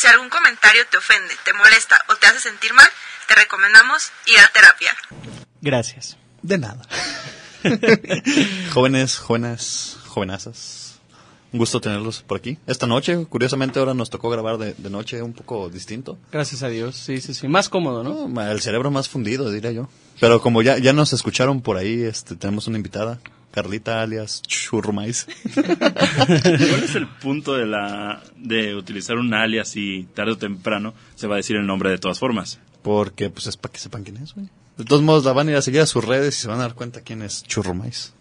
Si algún comentario te ofende, te molesta o te hace sentir mal, te recomendamos ir a terapia. Gracias. De nada. Jóvenes, jóvenes, jovenazas. Un gusto tenerlos por aquí. Esta noche, curiosamente, ahora nos tocó grabar de, de noche un poco distinto. Gracias a Dios, sí, sí, sí. Más cómodo, ¿no? No, el cerebro más fundido, diría yo. Pero como ya, ya nos escucharon por ahí, este, tenemos una invitada, Carlita alias Churrumais. ¿Cuál es el punto de la de utilizar un alias y tarde o temprano se va a decir el nombre de todas formas? Porque pues es para que sepan quién es, güey. De todos modos, la van a ir a seguir a sus redes y se van a dar cuenta quién es Churrumais.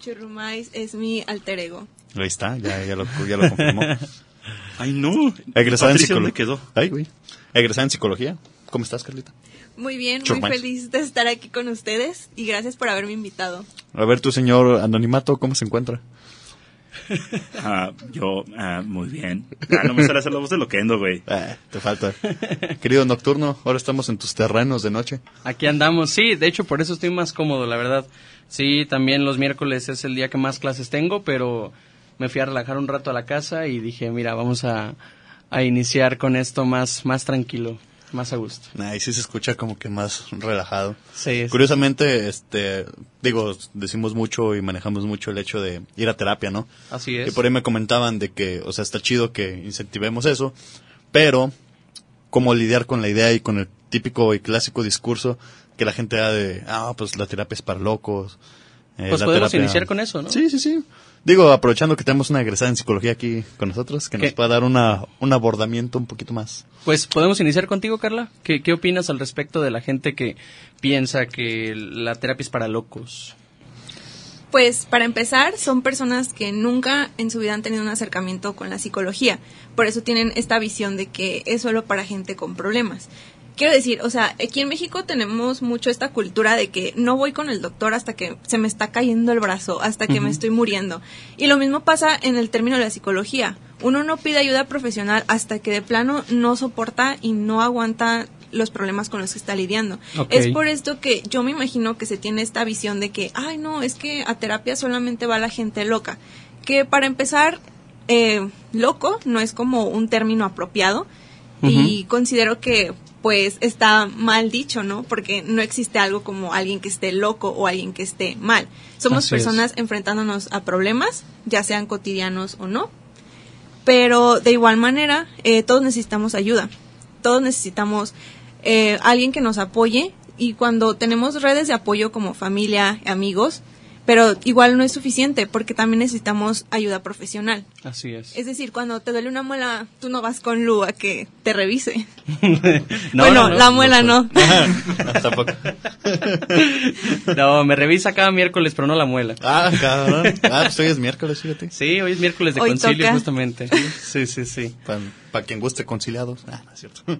Churrumais es mi alter ego. Ahí está, ya, ya, lo, ya lo confirmó. Ay, no. Egresada en Patricia, ¿dónde psicología. quedó? Ay, güey. Egresada en psicología. ¿Cómo estás, Carlita? Muy bien, muy feliz de estar aquí con ustedes y gracias por haberme invitado. A ver, tu señor anonimato, ¿cómo se encuentra? Ah, yo, ah, muy bien. Ah, no me sale hacer la voz de loquendo, güey. Eh, te falta. Querido Nocturno, ahora estamos en tus terrenos de noche. Aquí andamos, sí, de hecho por eso estoy más cómodo, la verdad. Sí, también los miércoles es el día que más clases tengo, pero me fui a relajar un rato a la casa y dije, mira, vamos a, a iniciar con esto más, más tranquilo, más a gusto. Ahí sí se escucha como que más relajado. Sí, es- Curiosamente, este, digo, decimos mucho y manejamos mucho el hecho de ir a terapia, ¿no? así Y es. por ahí me comentaban de que, o sea, está chido que incentivemos eso, pero cómo lidiar con la idea y con el típico y clásico discurso que la gente da de, ah, pues la terapia es para locos. eh, Pues podemos terapia- iniciar con eso, ¿no? Sí, sí, sí. Digo, aprovechando que tenemos una egresada en psicología aquí con nosotros, que nos pueda dar una, un abordamiento un poquito más. Pues podemos iniciar contigo, Carla. ¿Qué, ¿Qué opinas al respecto de la gente que piensa que la terapia es para locos? Pues para empezar, son personas que nunca en su vida han tenido un acercamiento con la psicología. Por eso tienen esta visión de que es solo para gente con problemas. Quiero decir, o sea, aquí en México tenemos mucho esta cultura de que no voy con el doctor hasta que se me está cayendo el brazo, hasta que me estoy muriendo. Y lo mismo pasa en el término de la psicología. Uno no pide ayuda profesional hasta que de plano no soporta y no aguanta los problemas con los que está lidiando. Es por esto que yo me imagino que se tiene esta visión de que, ay, no, es que a terapia solamente va la gente loca. Que para empezar, eh, loco no es como un término apropiado y considero que pues está mal dicho, ¿no? Porque no existe algo como alguien que esté loco o alguien que esté mal. Somos Así es. personas enfrentándonos a problemas, ya sean cotidianos o no. Pero de igual manera, eh, todos necesitamos ayuda. Todos necesitamos eh, alguien que nos apoye. Y cuando tenemos redes de apoyo como familia, amigos, pero igual no es suficiente porque también necesitamos ayuda profesional. Así es. Es decir, cuando te duele una muela, tú no vas con Lu a que te revise. No, bueno, no, no, la muela no. Tampoco. No, me revisa cada miércoles, pero no la muela. Ah, cabrón. Ah, pues hoy es miércoles, fíjate. Sí, hoy es miércoles de Hoy concilio, toca. justamente. Sí, sí, sí. Para quien guste conciliados. Ah, es cierto.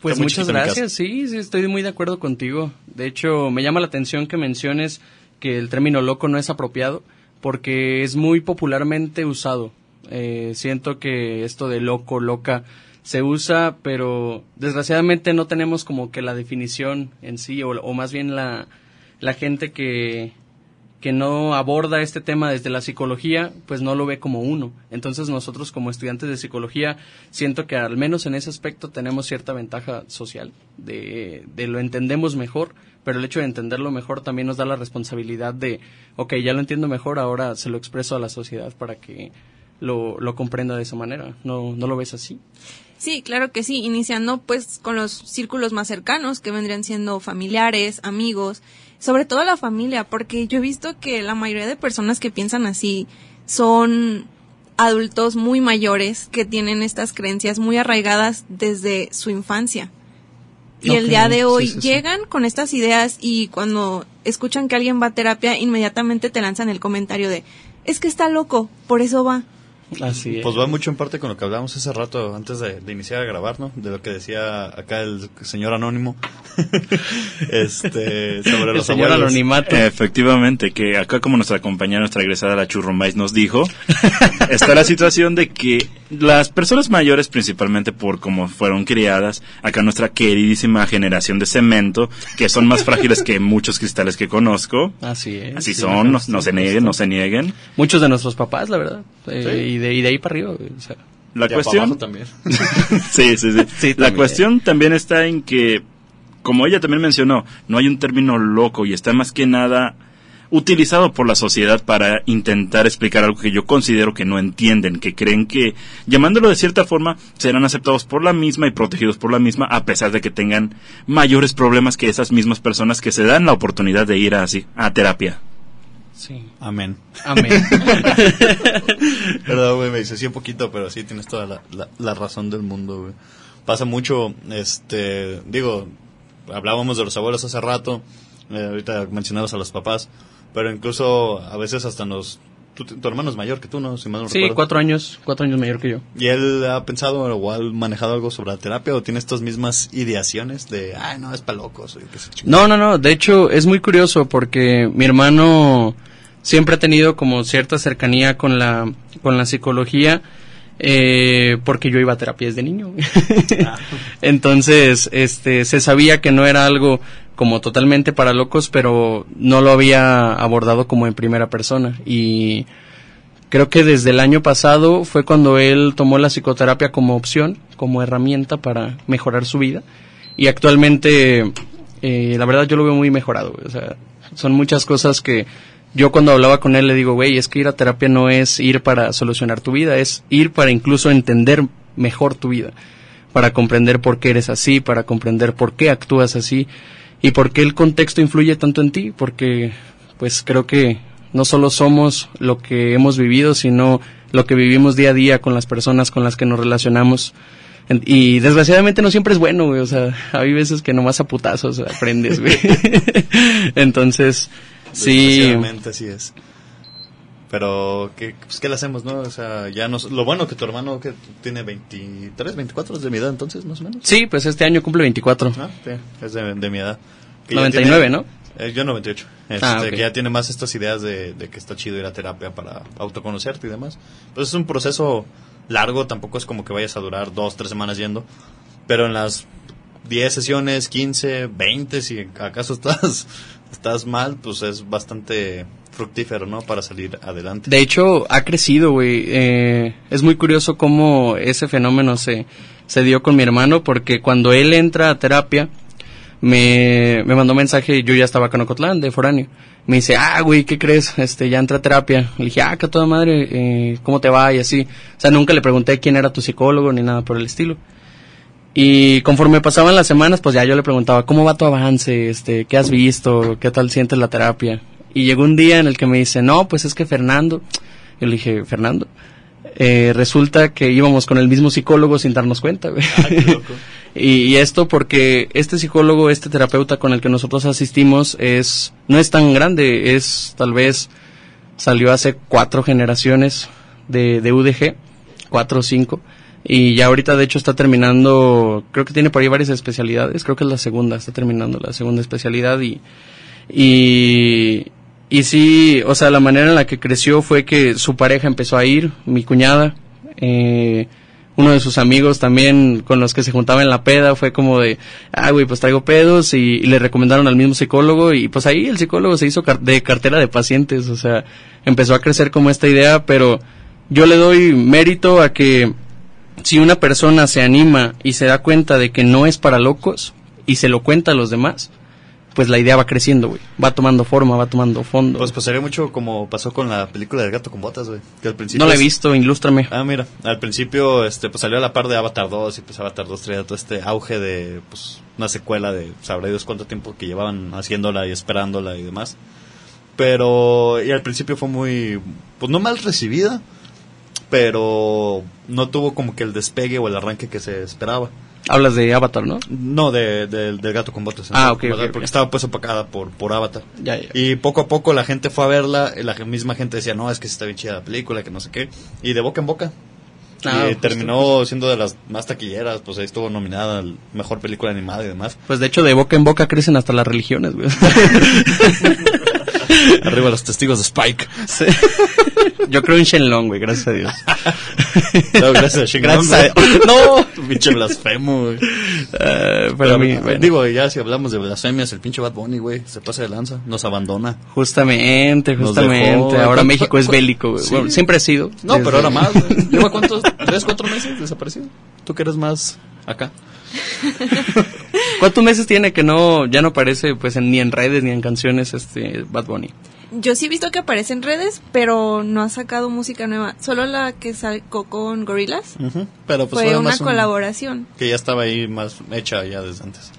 Pues muchas gracias, sí, sí, estoy muy de acuerdo contigo. De hecho, me llama la atención que menciones que el término loco no es apropiado porque es muy popularmente usado. Eh, siento que esto de loco, loca, se usa, pero desgraciadamente no tenemos como que la definición en sí, o, o más bien la, la gente que, que no aborda este tema desde la psicología, pues no lo ve como uno. Entonces nosotros como estudiantes de psicología, siento que al menos en ese aspecto tenemos cierta ventaja social, de, de lo entendemos mejor, pero el hecho de entenderlo mejor también nos da la responsabilidad de, ok, ya lo entiendo mejor, ahora se lo expreso a la sociedad para que lo, lo comprenda de esa manera. ¿No, ¿No lo ves así? Sí, claro que sí, iniciando pues con los círculos más cercanos que vendrían siendo familiares, amigos, sobre todo la familia, porque yo he visto que la mayoría de personas que piensan así son adultos muy mayores que tienen estas creencias muy arraigadas desde su infancia. Y el día de hoy sí, sí, sí. llegan con estas ideas y cuando escuchan que alguien va a terapia, inmediatamente te lanzan el comentario de, es que está loco, por eso va. Así es. Pues va mucho en parte con lo que hablamos hace rato antes de, de iniciar a grabar, ¿no? De lo que decía acá el señor anónimo. este, sobre el los señor abuelos. anonimato. Efectivamente, que acá como nuestra compañera, nuestra egresada, la Churrumais, nos dijo, está la situación de que las personas mayores, principalmente por cómo fueron criadas, acá nuestra queridísima generación de cemento, que son más frágiles que muchos cristales que conozco, Así es. así sí, son, no, se nieguen, no se nieguen. Muchos de nuestros papás, la verdad. Eh, Sí. y, de, y de ahí para arriba. o sea, La cuestión... abajo también. sí, sí, sí. Sí, La también. cuestión también está en que, como ella también mencionó, no hay un término loco y está más que nada utilizado por la sociedad para intentar explicar algo que yo considero que no entienden, que creen que llamándolo de cierta forma serán aceptados por la misma y protegidos por la misma a pesar de que tengan mayores problemas que esas mismas personas que se dan la oportunidad de ir así a terapia. Sí. Amén. Amén. Perdón, güey, me dice sí un poquito, pero sí tienes toda la, la, la razón del mundo, güey. Pasa mucho, este, digo, hablábamos de los abuelos hace rato, eh, ahorita mencionabas a los papás, pero incluso a veces hasta nos... Tu, tu hermano es mayor que tú, ¿no? Si mal no Sí, recuerdo. cuatro años, cuatro años mayor que yo. ¿Y él ha pensado o ha manejado algo sobre la terapia o tiene estas mismas ideaciones de, ay, no, es para locos? o yo qué sé, chingada"? No, no, no. De hecho, es muy curioso porque mi hermano siempre ha tenido como cierta cercanía con la, con la psicología. eh, porque yo iba a terapia desde niño. Entonces, este, se sabía que no era algo como totalmente para locos, pero no lo había abordado como en primera persona. Y creo que desde el año pasado fue cuando él tomó la psicoterapia como opción, como herramienta para mejorar su vida. Y actualmente, eh, la verdad, yo lo veo muy mejorado. son muchas cosas que yo cuando hablaba con él le digo, güey, es que ir a terapia no es ir para solucionar tu vida, es ir para incluso entender mejor tu vida, para comprender por qué eres así, para comprender por qué actúas así y por qué el contexto influye tanto en ti, porque pues creo que no solo somos lo que hemos vivido, sino lo que vivimos día a día con las personas con las que nos relacionamos. Y desgraciadamente no siempre es bueno, güey. O sea, hay veces que nomás a putazos aprendes, güey. Entonces, sí. Así es. Pero, ¿qué, pues, ¿qué le hacemos, no? O sea, ya nos, lo bueno que tu hermano que tiene 23, 24 es de mi edad entonces, más o menos. Sí, pues este año cumple 24. Ah, sí, es de, de mi edad. Que ya 99, tiene- ¿no? Eh, yo 98. Este, Ah, ok. Que ya tiene más estas ideas de, de que está chido ir a terapia para autoconocerte y demás. Pues es un proceso largo, tampoco es como que vayas a durar dos, tres semanas yendo. Pero en las 10 sesiones, 15, 20, si acaso estás, estás mal, pues es bastante fructífero, ¿no? Para salir adelante. De hecho, ha crecido, güey. Eh, es muy curioso cómo ese fenómeno se, se dio con mi hermano, porque cuando él entra a terapia, me, me mandó mensaje, yo ya estaba acá en Ocotlán, de foráneo. Me dice, ah, güey, ¿qué crees? Este, ya entra a terapia. Le dije, ah, que toda madre, eh, ¿cómo te va? Y así. O sea, nunca le pregunté quién era tu psicólogo ni nada por el estilo. Y conforme pasaban las semanas, pues ya yo le preguntaba, ¿cómo va tu avance? Este, ¿qué has visto? ¿Qué tal sientes la terapia? Y llegó un día en el que me dice, no, pues es que Fernando. Yo le dije, Fernando. Eh, resulta que íbamos con el mismo psicólogo sin darnos cuenta, güey. y, y esto porque este psicólogo, este terapeuta con el que nosotros asistimos es, no es tan grande, es tal vez, salió hace cuatro generaciones de, de UDG, cuatro o cinco. Y ya ahorita de hecho está terminando, creo que tiene por ahí varias especialidades, creo que es la segunda, está terminando la segunda especialidad y, y, y sí, o sea, la manera en la que creció fue que su pareja empezó a ir, mi cuñada, eh, uno de sus amigos también con los que se juntaba en la peda fue como de, ah, güey, pues traigo pedos y, le recomendaron al mismo psicólogo y pues ahí el psicólogo se hizo de cartera de pacientes, o sea, empezó a crecer como esta idea, pero yo le doy mérito a que si una persona se anima y se da cuenta de que no es para locos y se lo cuenta a los demás, pues la idea va creciendo, güey. Va tomando forma, va tomando fondo. Pues pasaría mucho como pasó con la película del gato con botas, güey. Que al principio no la he visto, ilústrame. Ah, mira, al principio este pues salió a la par de Avatar 2 y pues Avatar 2 traía todo este auge de pues una secuela de sabrá Dios cuánto tiempo que llevaban haciéndola y esperándola y demás. Pero y al principio fue muy pues no mal recibida, pero no tuvo como que el despegue o el arranque que se esperaba. Hablas de Avatar, ¿no? No de, de- del gato con botas. Ah, ¿no? ok, ¿verdad? ok, Porque estaba pues opacada por, por Avatar. Ya, ya. Y poco a poco la gente fue a verla, y la misma gente decía, no, es que está bien chida la película, que no sé qué. Y de boca en boca. Ah, y justo. terminó siendo de las más taquilleras, pues ahí estuvo nominada al mejor película animada y demás. Pues de hecho, de boca en boca crecen hasta las religiones, güey. Arriba los testigos de Spike. Sí. Yo creo en Shenlong, güey, gracias a Dios. No, gracias a Shenlong, Gracias a. No. Pinche blasfemo, güey. Eh, Pero, mí, bueno, digo, ya si hablamos de blasfemias, el pinche Bad Bunny, güey, se pasa de lanza, nos abandona. justamente, justamente. dejó- Ahora ¿Cuánto- México es bélico, güey. Sí. Bueno, siempre ha sido. No, Desde- pero ahora más, güey. ¿Lleva cuántos? tres, cuatro meses desaparecido. Tú que eres más acá. ¿Cuántos meses tiene que no ya no aparece pues en- ni en redes ni en canciones este Bad Bunny? Yo sí he visto que aparece en redes, pero no ha sacado música nueva. Solo la que sacó con Gorillaz. Pero pues fue una un- colaboración. Que ya estaba ahí más hecha ya desde antes.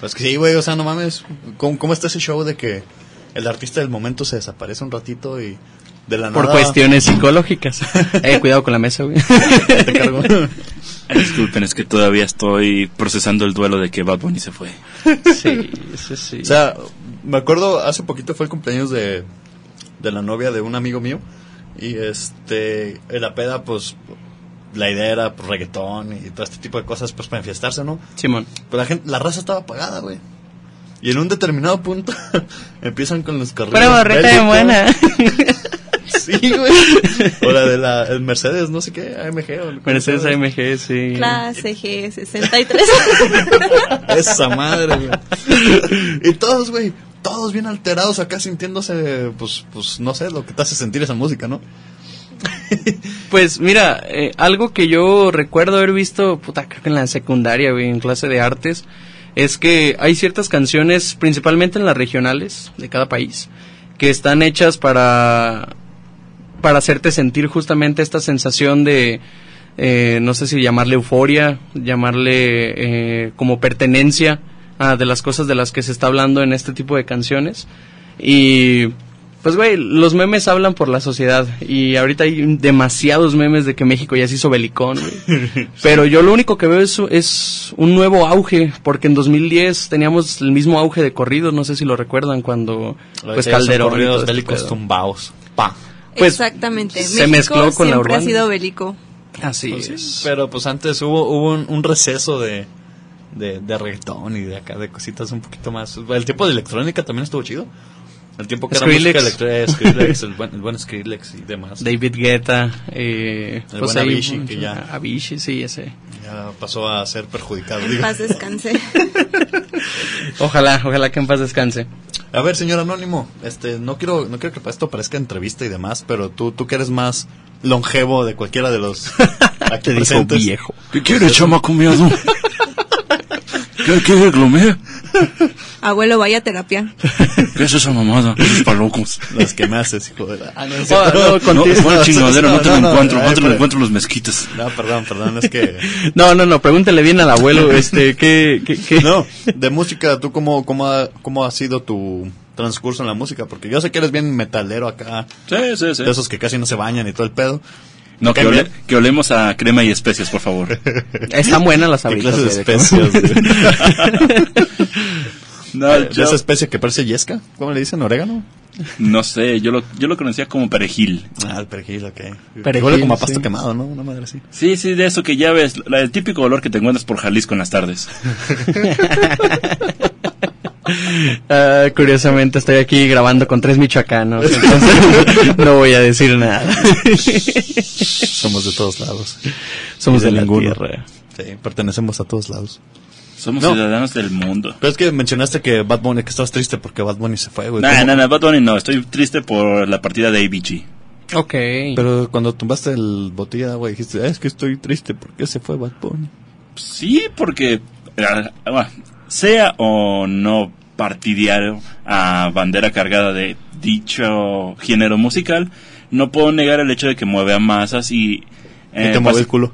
Pues que sí, güey, o sea, no mames. ¿Cómo, cómo está ese show de que el artista del momento se desaparece un ratito y de la Por nada... cuestiones psicológicas. eh, cuidado con la mesa, güey. te cargo? Disculpen, es que todavía estoy procesando el duelo de que Bad Bunny se fue. sí, sí, sí. O sea, me acuerdo, hace poquito fue el cumpleaños de, de la novia de un amigo mío. Y este, en la peda, pues, la idea era pues, reggaetón y todo este tipo de cosas, pues, para enfiestarse, ¿no? Simón. Pero la gente, la raza estaba apagada, güey. Y en un determinado punto empiezan con los carriles. Pero borreta de buena. Sí, güey. O la de la el Mercedes, no sé qué, AMG. O ¿cómo Mercedes? AMG, sí. Clase G63. Esa madre, güey. Y todos, güey, todos bien alterados acá sintiéndose, pues, pues, no sé, lo que te hace sentir esa música, ¿no? Pues mira, eh, algo que yo recuerdo haber visto, puta, creo que en la secundaria, güey, en clase de artes, es que hay ciertas canciones, principalmente en las regionales de cada país, que están hechas para, para hacerte sentir justamente esta sensación de, eh, no sé si llamarle euforia, llamarle eh, como pertenencia a de las cosas de las que se está hablando en este tipo de canciones. Y pues, güey, los memes hablan por la sociedad y ahorita hay demasiados memes de que México ya se hizo belicón, güey. Pero yo lo único que veo es, es un nuevo auge, porque en 2010 teníamos el mismo auge de corridos, no sé si lo recuerdan, cuando pues Calderón este bélicos pedo. tumbaos. Pa. Pues, Exactamente. se México mezcló con la siempre ha urbana. sido bélico. Así Pues sí, es. Pero pues antes hubo, hubo un, un receso de, de, de reggaetón y de acá, de cositas un poquito más. El tiempo de electrónica también estuvo chido. El tiempo que Skrillex. era música electrónica, Skrillex, el buen, el buen Skrillex y demás. David Guetta, eh, El pues buen Avicii, que ya- Avicii, sí, ese. Ya pasó a ser perjudicado. En digo. paz descanse. Ojalá, ojalá que en paz descanse. A ver, señor Anónimo, este, no quiero, no quiero que para esto parezca entrevista y demás, pero tú, tú que eres más longevo de cualquiera de los aquí Te dijo presentes. viejo. ¿Qué quiere, chamaco miado? ¿Qué quiere, glomé? Abuelo, vaya a terapia. ¿Qué es esa mamada? Es para locos. Las que me haces, hijo de la... Ah, no, es cierto. no, No, contigo. fue chingadera, no te lo no, no, encuentro, no te lo pero- encuentro en los mezquitas. No, perdón, perdón, es que... No, no, no, pregúntele bien al abuelo, este, ¿qué, qué, qué? No, de música, ¿tú cómo, cómo, ha, cómo ha sido tu transcurso en la música? Porque yo sé que eres bien metalero acá, Sí, sí, sí. de esos que casi no se bañan y todo el pedo. No, que, ole- que olemos a crema y especias, por favor. Están buenas las ¿Qué abritas. clase de especias? No, ¿De esa especie que parece yesca? ¿Cómo le dicen? ¿Orégano? no sé, yo lo, yo lo conocía como perejil. Ah, el perejil, ok. Perejil, Huele como a pasto sí. quemado, ¿no? Una madre así. Sí, sí, de eso que ya ves, la- el típico olor que te encuentras por Jalisco en las tardes. Ah, curiosamente estoy aquí grabando con tres michoacanos, entonces no voy a decir nada. Somos de todos lados. Somos Y de la ninguno. tierra. Sí, pertenecemos a todos lados. Somos No. ciudadanos del mundo. Pero es que mencionaste que Bad Bunny, que estabas triste porque Bad Bunny se fue, güey. No, ¿Cómo? no, no, Bad Bunny no, estoy triste por la partida de ABG. Ok. Pero cuando tumbaste el botella de agua dijiste, "Ah, es que estoy triste porque se fue Bad Bunny. Sí, porque ah, sea o no partidario a bandera cargada de dicho género musical, no puedo negar el hecho de que mueve a masas y... Y eh, te mueve pas- el culo.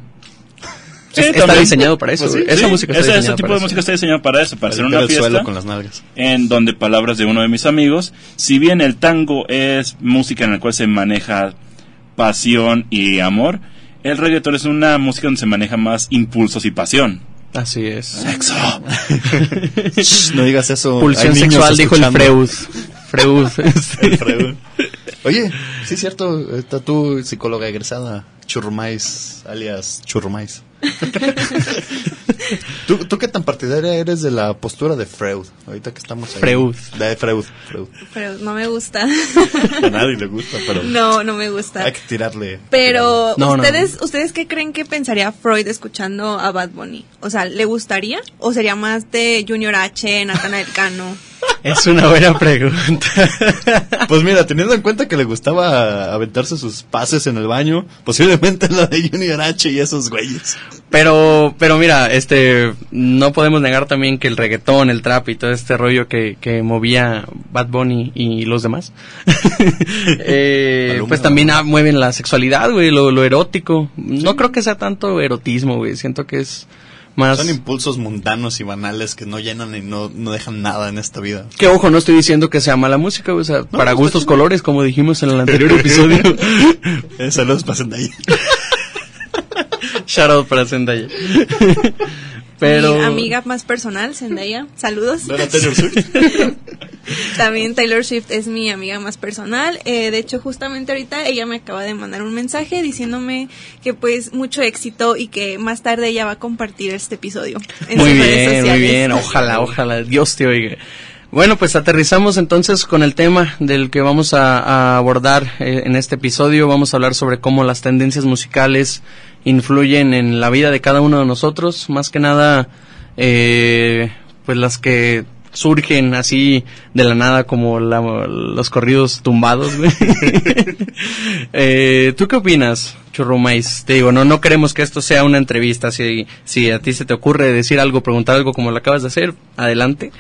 Sí, Es- está también. diseñado para eso. Pues sí, güey. Esa Sí, música está ese, ese diseñada tipo para de eso. música está diseñado para eso, para hacer una fiesta suelo con las nalgas. en donde palabras de uno de mis amigos, si bien el tango es música en la cual se maneja pasión y amor, el reggaetón es una música donde se maneja más impulsos y pasión. Así es. Sexo. Shh, no digas eso. Pulsión sexual, dijo el escuchando. Freud. Freud. El Freud. Oye, sí es cierto, está tú, psicóloga egresada, Churrumais, alias Churrumais. ¿Tú, ¿Tú qué tan partidaria eres de la postura de Freud? Ahorita que estamos ahí. Freud. De Freud, Freud. Pero no me gusta. A nadie le gusta, pero no, no me gusta. hay que tirarle. Pero No, no, ustedes, ustedes qué creen que pensaría Freud escuchando a Bad Bunny? O sea, ¿le gustaría o sería más de Junior H, Natanael Cano? Es una buena pregunta. Pues mira, teniendo en cuenta que le gustaba aventarse sus pases en el baño, posiblemente la de Junior H y esos güeyes. Pero, pero mira, este, no podemos negar también que el reggaetón, el trap y todo este rollo que, que movía Bad Bunny y los demás, eh, pues también ah, mueven la sexualidad, güey, lo, lo erótico. No creo que sea tanto erotismo, güey, siento que es más... Son impulsos mundanos y banales que no llenan y no, no dejan nada en esta vida. Que ojo, no estoy diciendo que sea mala música, o sea, para está gustos chido. colores, como dijimos en el anterior episodio. Eh, saludos para ahí. Shout out para Zendaya. Pero... Mi amiga más personal, Zendaya, saludos. ¿No era Taylor Swift? También Taylor Swift es mi amiga más personal. Eh, de hecho, justamente ahorita ella me acaba de mandar un mensaje diciéndome que pues mucho éxito y que más tarde ella va a compartir este episodio en Muy sus redes bien, muy bien. Ojalá, ojalá. Dios te oiga. Bueno, pues aterrizamos entonces con el tema del que vamos a, abordar eh, en este episodio. Vamos a hablar sobre cómo las tendencias musicales influyen en la vida de cada uno de nosotros. Más que nada, eh, pues las que surgen así de la nada como la- los corridos tumbados. eh, ¿Tú qué opinas, Churrumais? Te digo, no, no queremos que esto sea una entrevista. Si, si a ti se te ocurre decir algo, preguntar algo como lo acabas de hacer, adelante.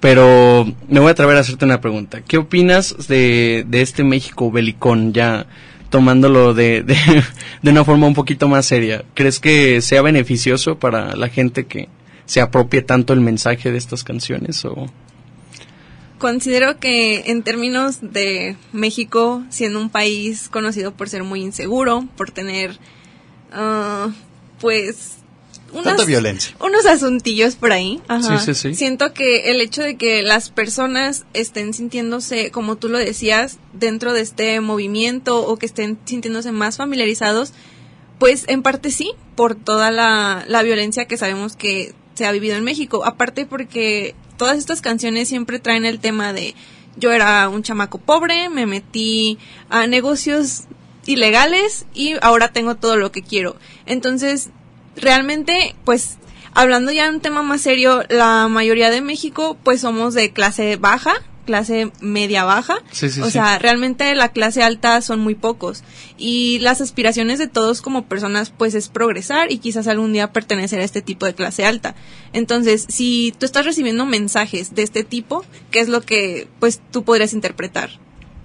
Pero me voy a atrever a hacerte una pregunta. ¿Qué opinas de, de este México belicón ya tomándolo de, de, de una forma un poquito más seria? ¿Crees que sea beneficioso para la gente que se apropie tanto el mensaje de estas canciones o...? Considero que en términos de México, siendo un país conocido por ser muy inseguro, por tener, ah, pues, Tanta violencia. unos asuntillos por ahí. Ajá. Sí, sí, sí. Siento que el hecho de que las personas estén sintiéndose, como tú lo decías, dentro de este movimiento o que estén sintiéndose más familiarizados, pues en parte sí, por toda la, la violencia que sabemos que se ha vivido en México. Aparte porque todas estas canciones siempre traen el tema de yo era un chamaco pobre, me metí a negocios ilegales y ahora tengo todo lo que quiero. Entonces, realmente, pues, hablando ya de un tema más serio, la mayoría de México, pues somos de clase baja, clase media baja. Sí, sí, o sí. sea, realmente la clase alta son muy pocos. Y las aspiraciones de todos como personas, pues, es progresar y quizás algún día pertenecer a este tipo de clase alta. Entonces, si tú estás recibiendo mensajes de este tipo, ¿qué es lo que, pues, tú podrías interpretar?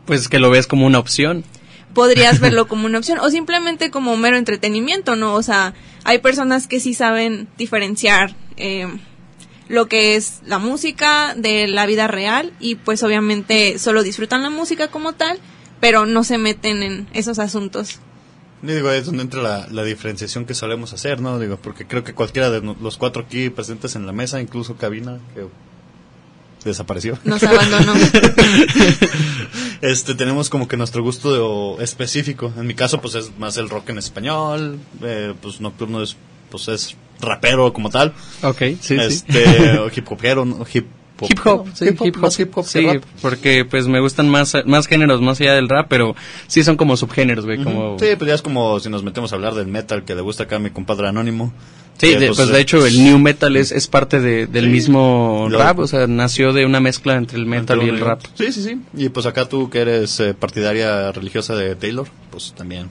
Pues que lo ves como una opción. Podrías verlo como una opción o simplemente como mero entretenimiento, ¿no? O sea, hay personas que sí saben diferenciar eh, lo que es la música de la vida real y pues obviamente solo disfrutan la música como tal, pero no se meten en esos asuntos. Digo, es donde entra la, la diferenciación que solemos hacer, ¿no? Digo, porque creo que cualquiera de los cuatro aquí presentes en la mesa, incluso Cabina, que desapareció. Nos abandonó. este tenemos como que nuestro gusto de- específico. En mi caso, pues es más el rock en español, eh, pues Nocturno es, pues es rapero como tal, Ok, sí, sí. este, o hip hopero, ¿no? hip hop, Hip hop, sí, hip hop, más hip hop que sí, rap. porque pues me gustan más, más géneros más allá del rap, pero sí son como subgéneros, güey, como... Sí, pues ya es como si nos metemos a hablar del metal que le gusta acá a mi compadre Anónimo. Sí, de- pues, de hecho el new metal es, es parte de- del Sí. mismo rap, o sea, nació de una mezcla entre el metal y el rap. Sí, sí, sí. Y pues acá tú que eres eh, partidaria religiosa de Taylor, pues también.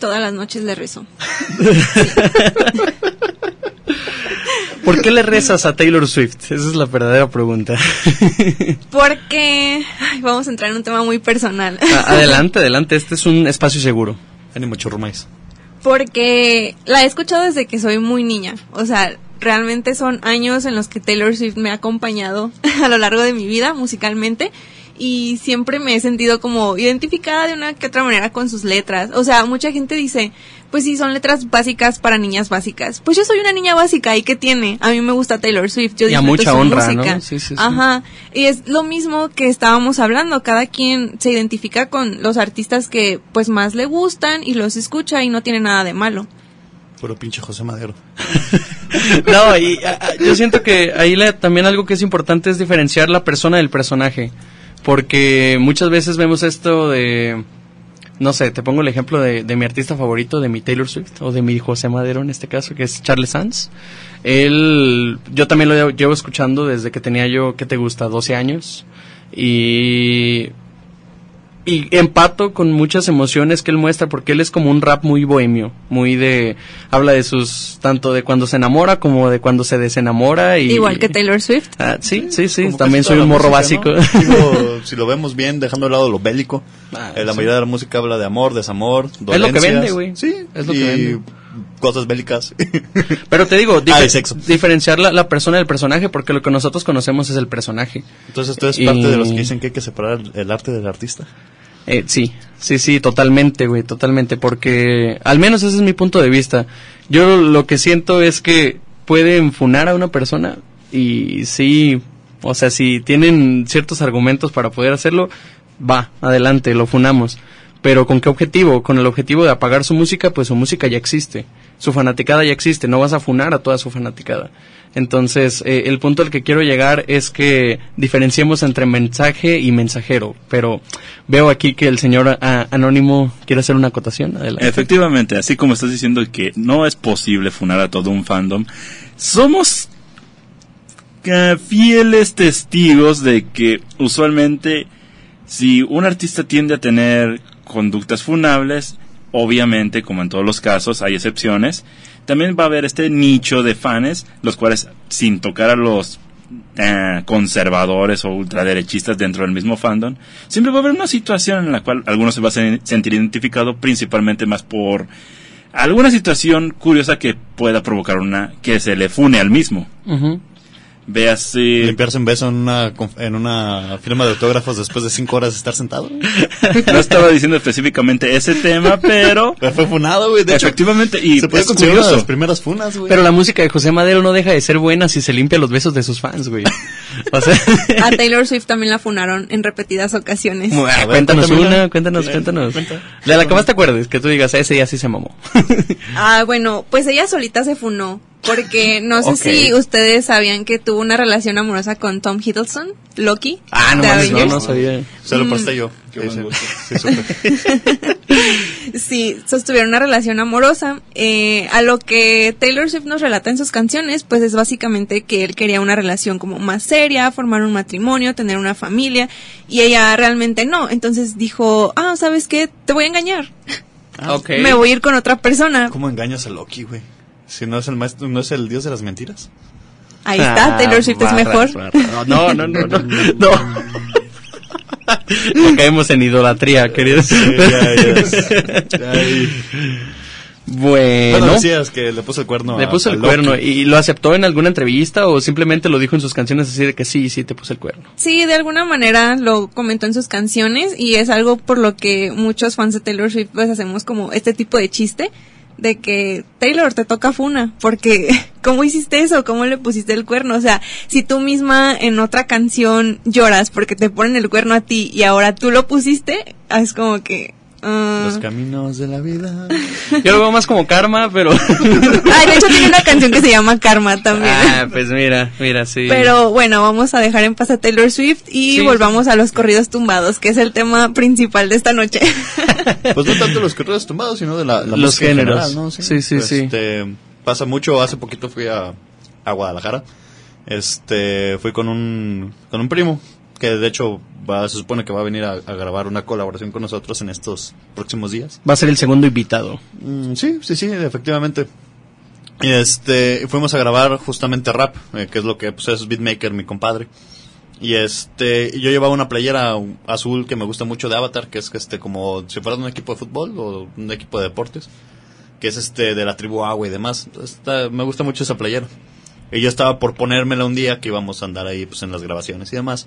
Todas las noches le rezo. ¿Por qué le rezas a Taylor Swift? Esa es la verdadera pregunta. Porque ay, vamos a entrar en un tema muy personal. A- adelante, adelante, este es un espacio seguro. Ánimo churrumais. Porque la he escuchado desde que soy muy niña. O sea, realmente son años en los que Taylor Swift me ha acompañado a lo largo de mi vida musicalmente. Y siempre me he sentido como identificada de una que otra manera con sus letras. O sea, mucha gente dice, pues sí, son letras básicas para niñas básicas. Pues yo soy una niña básica, ¿y qué tiene? A mí me gusta Taylor Swift, yo Y a mucha su honra, música. ¿no? Sí, sí, sí. Ajá. Y es lo mismo que estábamos hablando, cada quien se identifica con los artistas que pues más le gustan y los escucha y no tiene nada de malo. Puro pinche José Madero. No, y a- a- yo siento que ahí la- también algo que es importante es diferenciar la persona del personaje. Porque muchas veces vemos esto de, no sé, te pongo el ejemplo de, de, mi artista favorito, de mi Taylor Swift, o de mi José Madero en este caso, que es Charles Sanz. Él, yo también lo llevo escuchando desde que tenía yo, ¿qué te gusta? 12 años. Y y empato con muchas emociones que él muestra porque él es como un rap muy bohemio, muy de habla de sus tanto de cuando se enamora como de cuando se desenamora y igual que Taylor Swift. Ah, sí, sí, sí, también soy un morro básico. Digo, si lo vemos bien dejando de lado lo bélico, ah, eh, la mayoría de la música habla de amor, desamor, dolencias. Es lo que vende, güey. Sí, es lo y que vende. Cosas bélicas. Pero te digo, ah, diferenciar la, la, persona del personaje, porque lo que nosotros conocemos es el personaje. Entonces, ¿tú eres parte de los que dicen que hay que separar el arte del artista? Eh, sí, sí, sí, totalmente, güey, totalmente, porque al menos ese es mi punto de vista. Yo lo que siento es que pueden funar a una persona y sí, o sea, si tienen ciertos argumentos para poder hacerlo, va, adelante, lo funamos. Pero ¿con qué objetivo? Con el objetivo de apagar su música, pues su música ya existe. Su fanaticada ya existe, no vas a funar a toda su fanaticada. Entonces, eh, el punto al que quiero llegar es que diferenciemos entre mensaje y mensajero. Pero veo aquí que el señor Anónimo quiere hacer una acotación. Efectivamente, así como estás diciendo que no es posible funar a todo un fandom, somos eh, fieles testigos de que usualmente si un artista tiende a tener conductas funables, obviamente, como en todos los casos, hay excepciones, también va a haber este nicho de fans, los cuales, sin tocar a los eh, conservadores o ultraderechistas dentro del mismo fandom, siempre va a haber una situación en la cual algunos se van a sentir identificado principalmente más por alguna situación curiosa que pueda provocar una que se le fune al mismo. Véase. Limpiarse un beso en una, en una firma de autógrafos después de cinco horas de estar sentado. No estaba diciendo específicamente ese tema, pero. Pero fue funado, güey. De Efectivamente, y se puede considerar las primeras funas, güey. Pero la música de José Madero no deja de ser buena si se limpia los besos de sus fans, güey. O sea... A Taylor Swift también la funaron en repetidas ocasiones. cuéntanos una, cuéntanos, cuéntanos. De la que más te acuerdes, que tú digas, ese día sí se mamó. Ah, bueno, pues ella solita se funó porque no sé si ustedes sabían que tuvo una relación amorosa con Tom Hiddleston, Loki. Ah, no, no, no sabía. Se lo pasé yo. sí, sostuvieron una relación amorosa. Eh, a lo que Taylor Swift nos relata en sus canciones, pues es básicamente que él quería una relación como más seria, formar un matrimonio, tener una familia, y ella realmente no. Entonces dijo, ah, ¿sabes qué? Te voy a engañar. Ah, okay. Me voy a ir con otra persona. ¿Cómo engañas a Loki, güey? Si no es el maestro, no es el dios de las mentiras. Ahí está, Taylor Swift es mejor. No, no, no, no, no. caemos en idolatría, queridos. Bueno, decías que le puso el cuerno. Le puso el cuerno y lo aceptó en alguna entrevista o simplemente lo dijo en sus canciones así de que sí, sí te puse el cuerno. Sí, de alguna manera lo comentó en sus canciones y es algo por lo que muchos fans de Taylor Swift pues hacemos como este tipo de chiste de que Taylor te toca funa, porque ¿cómo hiciste eso? ¿Cómo le pusiste el cuerno? O sea, si tú misma en otra canción lloras porque te ponen el cuerno a ti y ahora tú lo pusiste, es como que Ah. Los caminos de la vida. Yo lo veo más como karma, pero. Ay, de hecho tiene una canción que se llama Karma también. Ah, pues mira, mira, sí. Pero bueno, vamos a dejar en paz a Taylor Swift y volvamos a los corridos tumbados, que es el tema principal de esta noche. Pues no tanto los corridos tumbados, sino de la, los géneros. ¿no? Sí, sí, sí. Este, pasa mucho. Hace poquito fui a, a Guadalajara. Este, fui con un, con un primo que de hecho va, se supone que va a venir a, grabar una colaboración con nosotros en estos próximos días. Va a ser el segundo invitado. Mm, sí, sí, sí, efectivamente. Y este, fuimos a grabar justamente rap, eh, que es lo que pues, es Beatmaker, mi compadre. Y este, yo llevaba una playera azul que me gusta mucho de Avatar, que es este como si fuera un equipo de fútbol o un equipo de deportes, que es este de la tribu Agua y demás. me gusta mucho esa playera. Y yo estaba por ponérmela un día que íbamos a andar ahí pues en las grabaciones y demás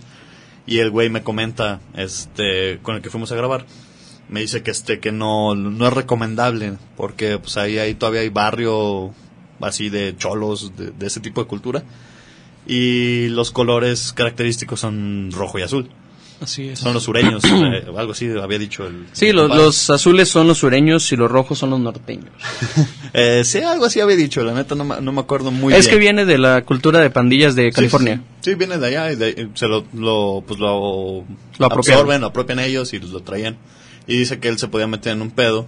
y el güey me comenta, este, con el que fuimos a grabar, me dice que este, que no, no es recomendable, porque pues ahí, ahí todavía hay barrio así de cholos, de, de ese tipo de cultura, y los colores característicos son rojo y azul. Así es. Son los sureños, eh, algo así había dicho el... Sí, los azules son los sureños y los rojos son los norteños. eh, sí, algo así había dicho, la neta no, no me acuerdo muy bien. Es que viene de la cultura de pandillas de California. Sí, viene de allá y se lo, lo, pues lo, lo absorben, lo apropian ellos y lo traían. Y dice que él se podía meter en un pedo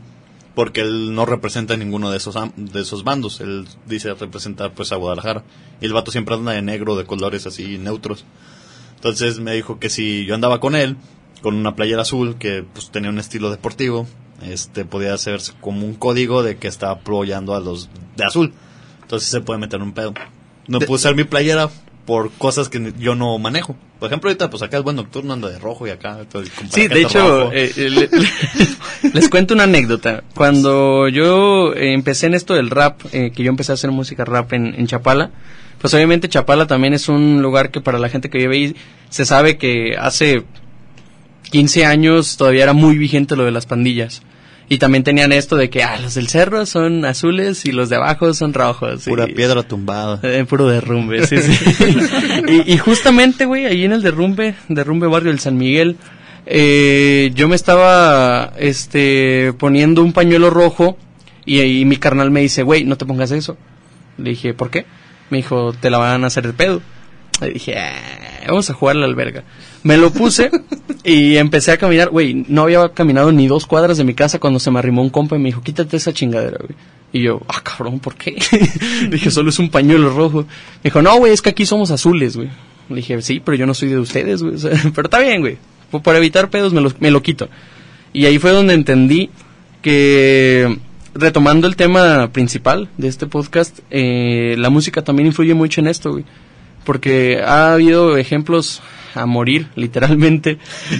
porque él no representa ninguno de esos de esos bandos. Él dice representar pues a Guadalajara. Y el vato siempre anda de negro, de colores así neutros. Entonces me dijo que si yo andaba con él, con una playera azul que pues tenía un estilo deportivo, este podía hacerse como un código de que estaba apoyando a los de azul. Entonces se puede meter un pedo. No pude usar mi playera por cosas que yo no manejo. Por ejemplo, ahorita pues acá el buen nocturno anda de rojo y acá Sí, de hecho, eh, eh, le- les cuento una anécdota. Cuando yo eh, empecé en esto del rap, eh, que yo empecé a hacer música rap en, en Chapala, pues obviamente Chapala también es un lugar que para la gente que vive ahí se sabe que hace 15 años todavía era muy vigente lo de las pandillas. Y también tenían esto de que, ah, los del cerro son azules y los de abajo son rojos. pura y- piedra tumbada. eh, puro derrumbe, sí, sí. y, y justamente, güey, ahí en el derrumbe, derrumbe barrio del San Miguel, eh, yo me estaba, este, poniendo un pañuelo rojo y, y mi carnal me dice, güey, no te pongas eso. Le dije, ¿por qué? Me dijo, te la van a hacer el pedo. Le dije, "Ah, vamos a jugar a la alberga. Me lo puse y empecé a caminar. Güey, no había caminado ni dos cuadras de mi casa cuando se me arrimó un compa y me dijo, quítate esa chingadera, güey. Y yo, ah, cabrón, ¿por qué? dije, solo es un pañuelo rojo. Me dijo, no, güey, es que aquí somos azules, güey. Le dije, sí, pero yo no soy de ustedes, güey. Pero está bien, güey. Por, evitar pedos me lo, me lo quito. Y ahí fue donde entendí que, retomando el tema principal de este podcast, eh, la música también influye mucho en esto, güey. Porque ha habido ejemplos a morir, literalmente,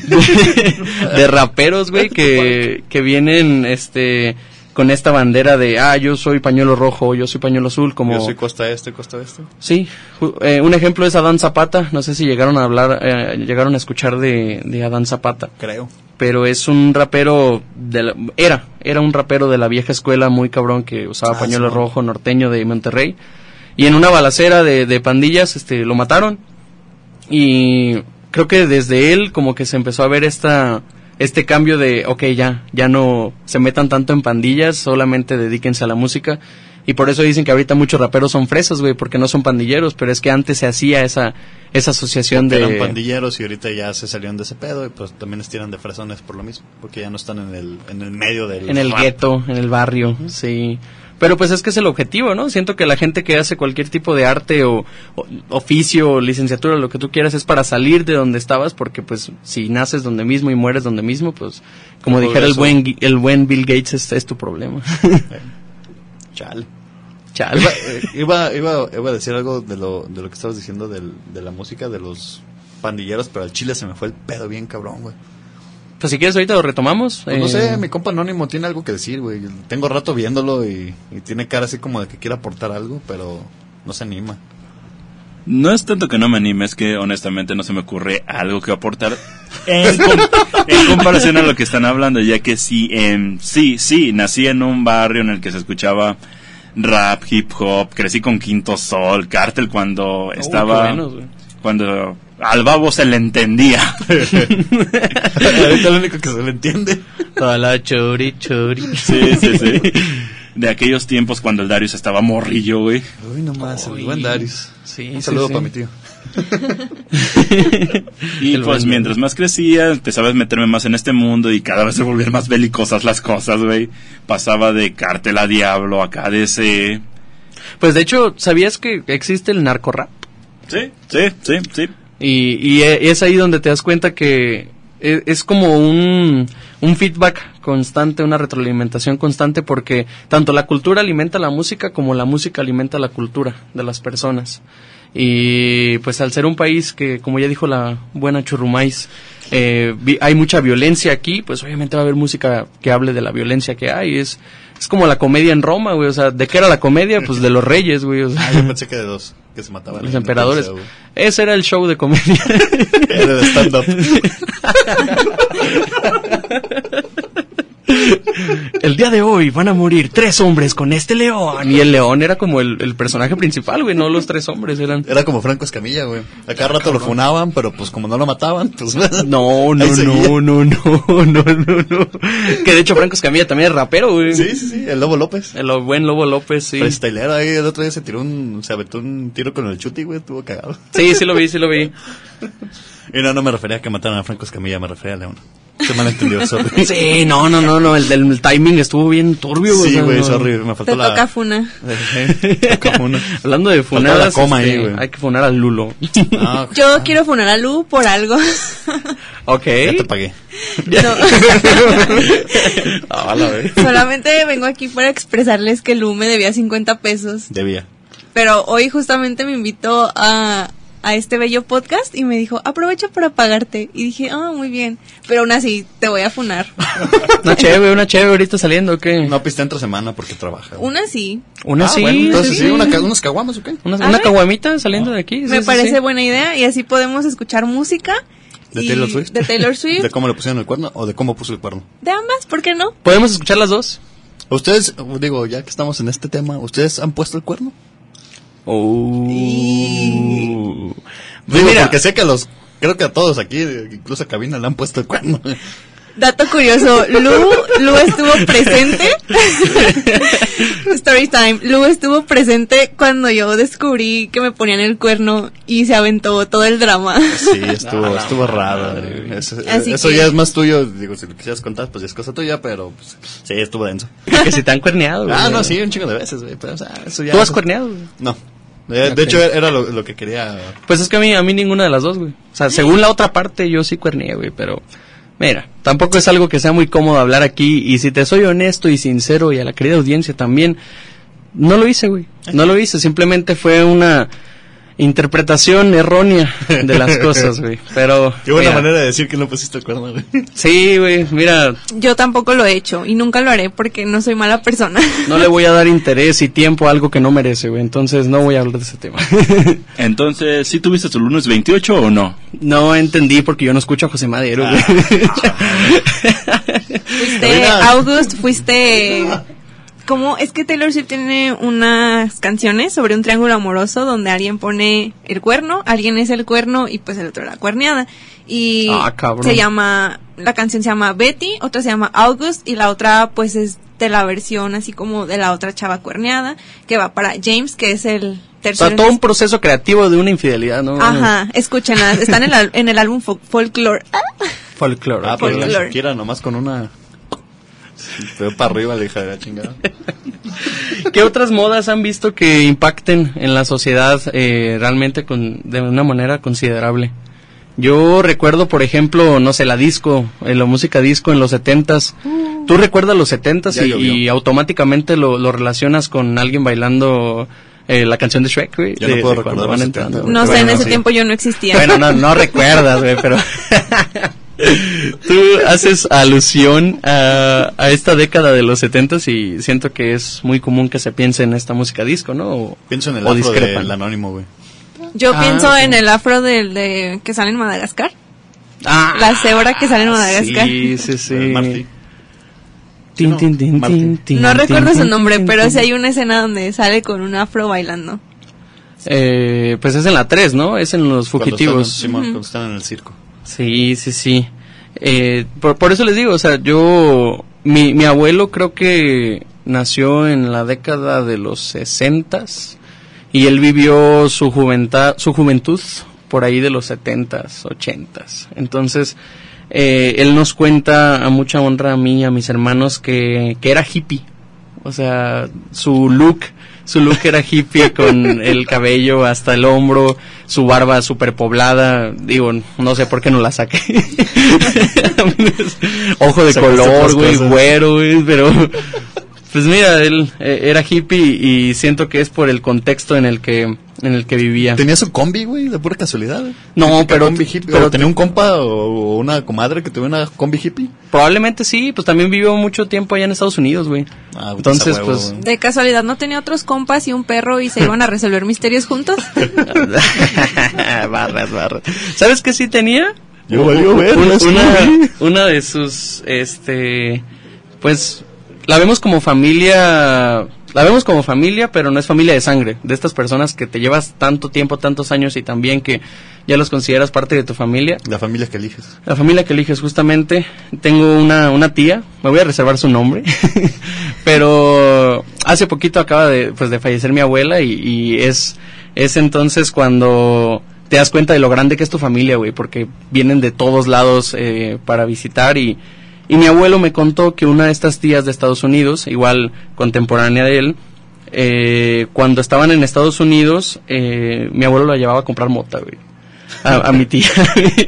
de, de raperos, güey, que, que vienen, este, con esta bandera de, ah, yo soy pañuelo rojo, yo soy pañuelo azul, como... Yo soy costa este, costa este. Sí, eh, un ejemplo es Adán Zapata, no sé si llegaron a hablar, eh, llegaron a escuchar de, de Adán Zapata, Creo. pero es un rapero, de la- era, era un rapero de la vieja escuela muy cabrón que usaba Ah, pañuelo sí. rojo norteño de Monterrey, y en una balacera de, de pandillas, este, lo mataron, y creo que desde él como que se empezó a ver esta este cambio de ok ya ya no se metan tanto en pandillas solamente dedíquense a la música. Y por eso dicen que ahorita muchos raperos son fresas güey porque no son pandilleros pero es que antes se hacía esa esa asociación Porque de eran pandilleros y ahorita ya se salieron de ese pedo y pues también les tiran de fresones por lo mismo. Porque ya no están en el, en el medio del en el gueto en el barrio sí pero pues es que es el objetivo no siento que la gente que hace cualquier tipo de arte o, o oficio o licenciatura lo que tú quieras es para salir de donde estabas porque pues si naces donde mismo y mueres donde mismo pues como dijera el buen el buen Bill Gates es, es tu problema Chale. Chale. Iba, eh, iba, iba, iba a decir algo de lo, de lo que estabas diciendo del, de la música, de los pandilleros, pero al chile se me fue el pedo bien cabrón, güey. Pues si quieres ahorita lo retomamos Pues no Eh, sé, mi compa anónimo tiene algo que decir, güey. Tengo rato viéndolo y, y tiene cara así como de que quiere aportar algo, pero no se anima. No es tanto que no me anime, es que honestamente no se me ocurre algo que aportar en, com- en comparación a lo que están hablando, ya que sí, em, sí, sí, nací en un barrio en el que se escuchaba rap, hip hop, crecí con Quinto Sol, Cártel cuando uy, qué estaba, cuando al babo se le entendía. Ahorita lo único que se le entiende. Toda la chori chori sí, sí, sí. De aquellos tiempos cuando el Darius estaba morrillo, güey. Uy, nomás, el buen Darius. Sí, Un saludo sí. para mi tío. Y El pues mientras más crecía, empezaba a meterme más en este mundo y cada vez se volvían más belicosas las cosas, güey. Pasaba de cártel a diablo, a KDC. pues de hecho sabías que existe el narco rap Sí, sí, sí, sí. Y, y e- es ahí donde te das cuenta que e- es, como un, un feedback constante, una retroalimentación constante, porque tanto la cultura alimenta la música como la música alimenta la cultura de las personas. Y pues al ser un país que, como ya dijo la buena Churrumais, eh, hay mucha violencia aquí, pues obviamente va a haber música que hable de la violencia que hay. Es, es como la comedia en Roma, güey. O sea, ¿de qué era la comedia? Pues de los reyes, güey. O sea, Ah, yo pensé que de dos, que se mataban. los emperadores. Ese era el show de comedia. Era de stand-up. El día de hoy van a morir tres hombres con este león. Y el león era como el, el personaje principal, güey, no los tres hombres eran. Era como Franco Escamilla, güey. A cada rato lo funaban, pero pues como no lo mataban, pues... No, no, no, no, no, no, no, no. Que de hecho Franco Escamilla también es rapero, güey. Sí, sí, sí, el Lobo López. El buen Lobo López, sí. Ahí, el otro día se tiró un, se aventó un tiro con el chuti, güey, estuvo cagado. Sí, sí lo vi, sí lo vi. Y no, no me refería a que mataran a Franco Escamilla, me refería a León. Se malentendió, sorry. Sí, no, no, no, no, el del timing estuvo bien turbio, güey. o Sí, sea, güey, no- sorry, me Te faltó la... toca funa. Eh, toca una. Hablando de la funadas, coma ahí, este, güey. hay que funar al Lulo. Ah, Yo quiero funar a Lu por algo. ok. ya te pagué. No. Ah, la verga. Solamente vengo aquí para expresarles que Lu me debía 50 pesos. Debía. Pero hoy justamente me invitó a, a este bello podcast y me dijo, aprovecha para pagarte. Y dije, ah, muy bien. Pero aún así, te voy a funar. Una chévere, una chévere ahorita saliendo, ¿o qué? No piste entre semana porque trabaja. Una sí. Una Ah, sí. bueno, entonces sí, sí, una unos caguamas, ¿o qué? Una, una caguamita saliendo de aquí. sí, me sí, parece sí. buena idea y así podemos escuchar música. ¿De Taylor Swift? De Taylor Swift. ¿De cómo le pusieron el cuerno o de cómo puso el cuerno? de ambas, ¿por qué no? ¿Podemos escuchar las dos? Ustedes, digo, ya que estamos en este tema, ¿ustedes han puesto el cuerno? Oh. Digo, Pues mira, porque sé que los, creo que a todos aquí, incluso a Cabina, le han puesto el cuerno. Dato curioso, Lu, Lu estuvo presente. Story time. Lu estuvo presente cuando yo descubrí que me ponían el cuerno y se aventó todo el drama. Sí, estuvo, estuvo raro. güey. Eso, Así eso que- ya es más tuyo, digo, si lo quisieras contar, pues ya es cosa tuya, pero pues, sí, estuvo denso. que si te han cuerneado. güey. Ah, no, sí, un chingo de veces, güey, pero o sea, eso ya... ¿Tú has cuerneado? güey? No. De, de hecho, era lo, lo que quería... Pues es que a mí, a mí ninguna de las dos, güey. O sea, según la otra parte, yo sí cuerneé, güey, pero... Mira, tampoco es algo que sea muy cómodo hablar aquí. Y si te soy honesto y sincero, y a la querida audiencia también, no lo hice, güey. No lo hice. Simplemente fue una interpretación errónea de las cosas, güey. Pero... Qué buena mira, manera de decir que no pusiste el cuerno, güey. Sí, güey, mira, Yo tampoco lo he hecho y nunca lo haré porque no soy mala persona. no le voy a dar interés y tiempo a algo que no merece, güey. Entonces no voy a hablar de ese tema. Entonces, ¿sí tuviste tu lunes 28 o no? no entendí porque yo no escucho a José Madero, güey. Fuiste Karina. August, fuiste... ¿Cómo? Es que Taylor Swift tiene unas canciones sobre un triángulo amoroso donde alguien pone el cuerno, alguien es el cuerno y pues el otro la cuerneada. Y Ah, cabrón. se llama, la canción se llama Betty, otra se llama August y la otra pues es de la versión así como de la otra chava cuerneada que va para James que es el O tercero. sea, todo un proceso creativo de una infidelidad, ¿no? Ajá, escúchenlas, están en, el al- en el álbum Fol- Folklore. Ah, Folklore. Ah, Folklore. ni siquiera nomás con una... Fue para arriba la hija de la chingada. ¿Qué otras modas han visto que impacten en la sociedad eh, realmente con, de una manera considerable? Yo recuerdo, por ejemplo, no sé, la disco, eh, la música disco en los setentas. Tú recuerdas los setentas y, y automáticamente lo, lo relacionas con alguien bailando eh, la canción de Shrek, güey. Yo no de- puedo de cuando recordar van los entrando. 70, No sé, Bueno, en ese sí. tiempo yo no existía. Bueno, no, no recuerdas, güey, pero... Tú haces alusión a, a esta década de los setentas y siento que es muy común que se piense en esta música disco, ¿no? O, Pienso en el o afro discrepan. del anónimo, güey. Yo Ah, pienso en el afro del de que sale en Madagascar. Ah, La cebra que sale en Madagascar. Sí, sí, sí. Tin, No, tin, tin, recuerdo su nombre, pero sí hay una escena donde sale con un afro bailando. Eh, pues es en la 3, ¿no? Es en Los Cuando Fugitivos. están- Simón, cuando están en el circo. Sí, sí, sí. Eh, por, por eso les digo, o sea, yo, mi, mi abuelo creo que nació en la década de los sesentas y él vivió su juventud, su juventud por ahí de los setentas, ochentas. Entonces, eh, él nos cuenta a mucha honra a mí y a mis hermanos que, que era hippie. O sea, su look, su look era hippie con el cabello hasta el hombro, su barba super poblada. Digo, no sé por qué no la saqué. Ojo de color, güey, güero, güey, pero pues mira, él eh, era hippie y siento que es por el contexto en el que en el que vivía. Tenía su combi, güey, de pura casualidad. güey. No, pero- combi hippie. pero- o tenía un compa o, o una comadre que tuviera una combi hippie. Probablemente sí, pues también vivió mucho tiempo allá en Estados Unidos, güey. Ah, Entonces, huevo, pues güey. De casualidad, ¿no tenía otros compas y un perro y se iban a resolver misterios juntos? barras, barras. ¿Sabes qué sí tenía? Yo valió ver, una, una, una de sus, este, pues, la vemos como familia, la vemos como familia, pero no es familia de sangre, de estas personas que te llevas tanto tiempo, tantos años y también que ya los consideras parte de tu familia. La familia que eliges. La familia que eliges justamente, tengo una, una tía, me voy a reservar su nombre, pero hace poquito acaba de, pues, de fallecer mi abuela y, y es, es entonces cuando te das cuenta de lo grande que es tu familia, güey, porque vienen de todos lados eh, para visitar y, y mi abuelo me contó que una de estas tías de Estados Unidos, igual contemporánea de él, eh, cuando estaban en Estados Unidos, eh, mi abuelo la llevaba a comprar mota, güey. A, mi tía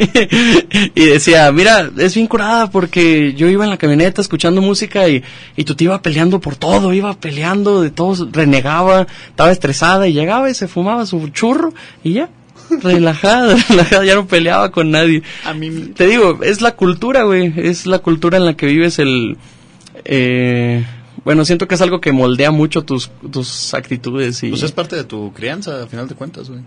y decía mira es bien curada porque yo iba en la camioneta escuchando música y, y tu tía iba peleando por todo iba peleando de todo renegaba estaba estresada y llegaba y se fumaba su churro y ya relajada, relajada, ya no peleaba con nadie. A mí, Te digo, es la cultura, güey, es la cultura en la que vives el... Eh, bueno, siento que es algo que moldea mucho tus, tus actitudes y... pues es parte de tu crianza, al final de cuentas, güey.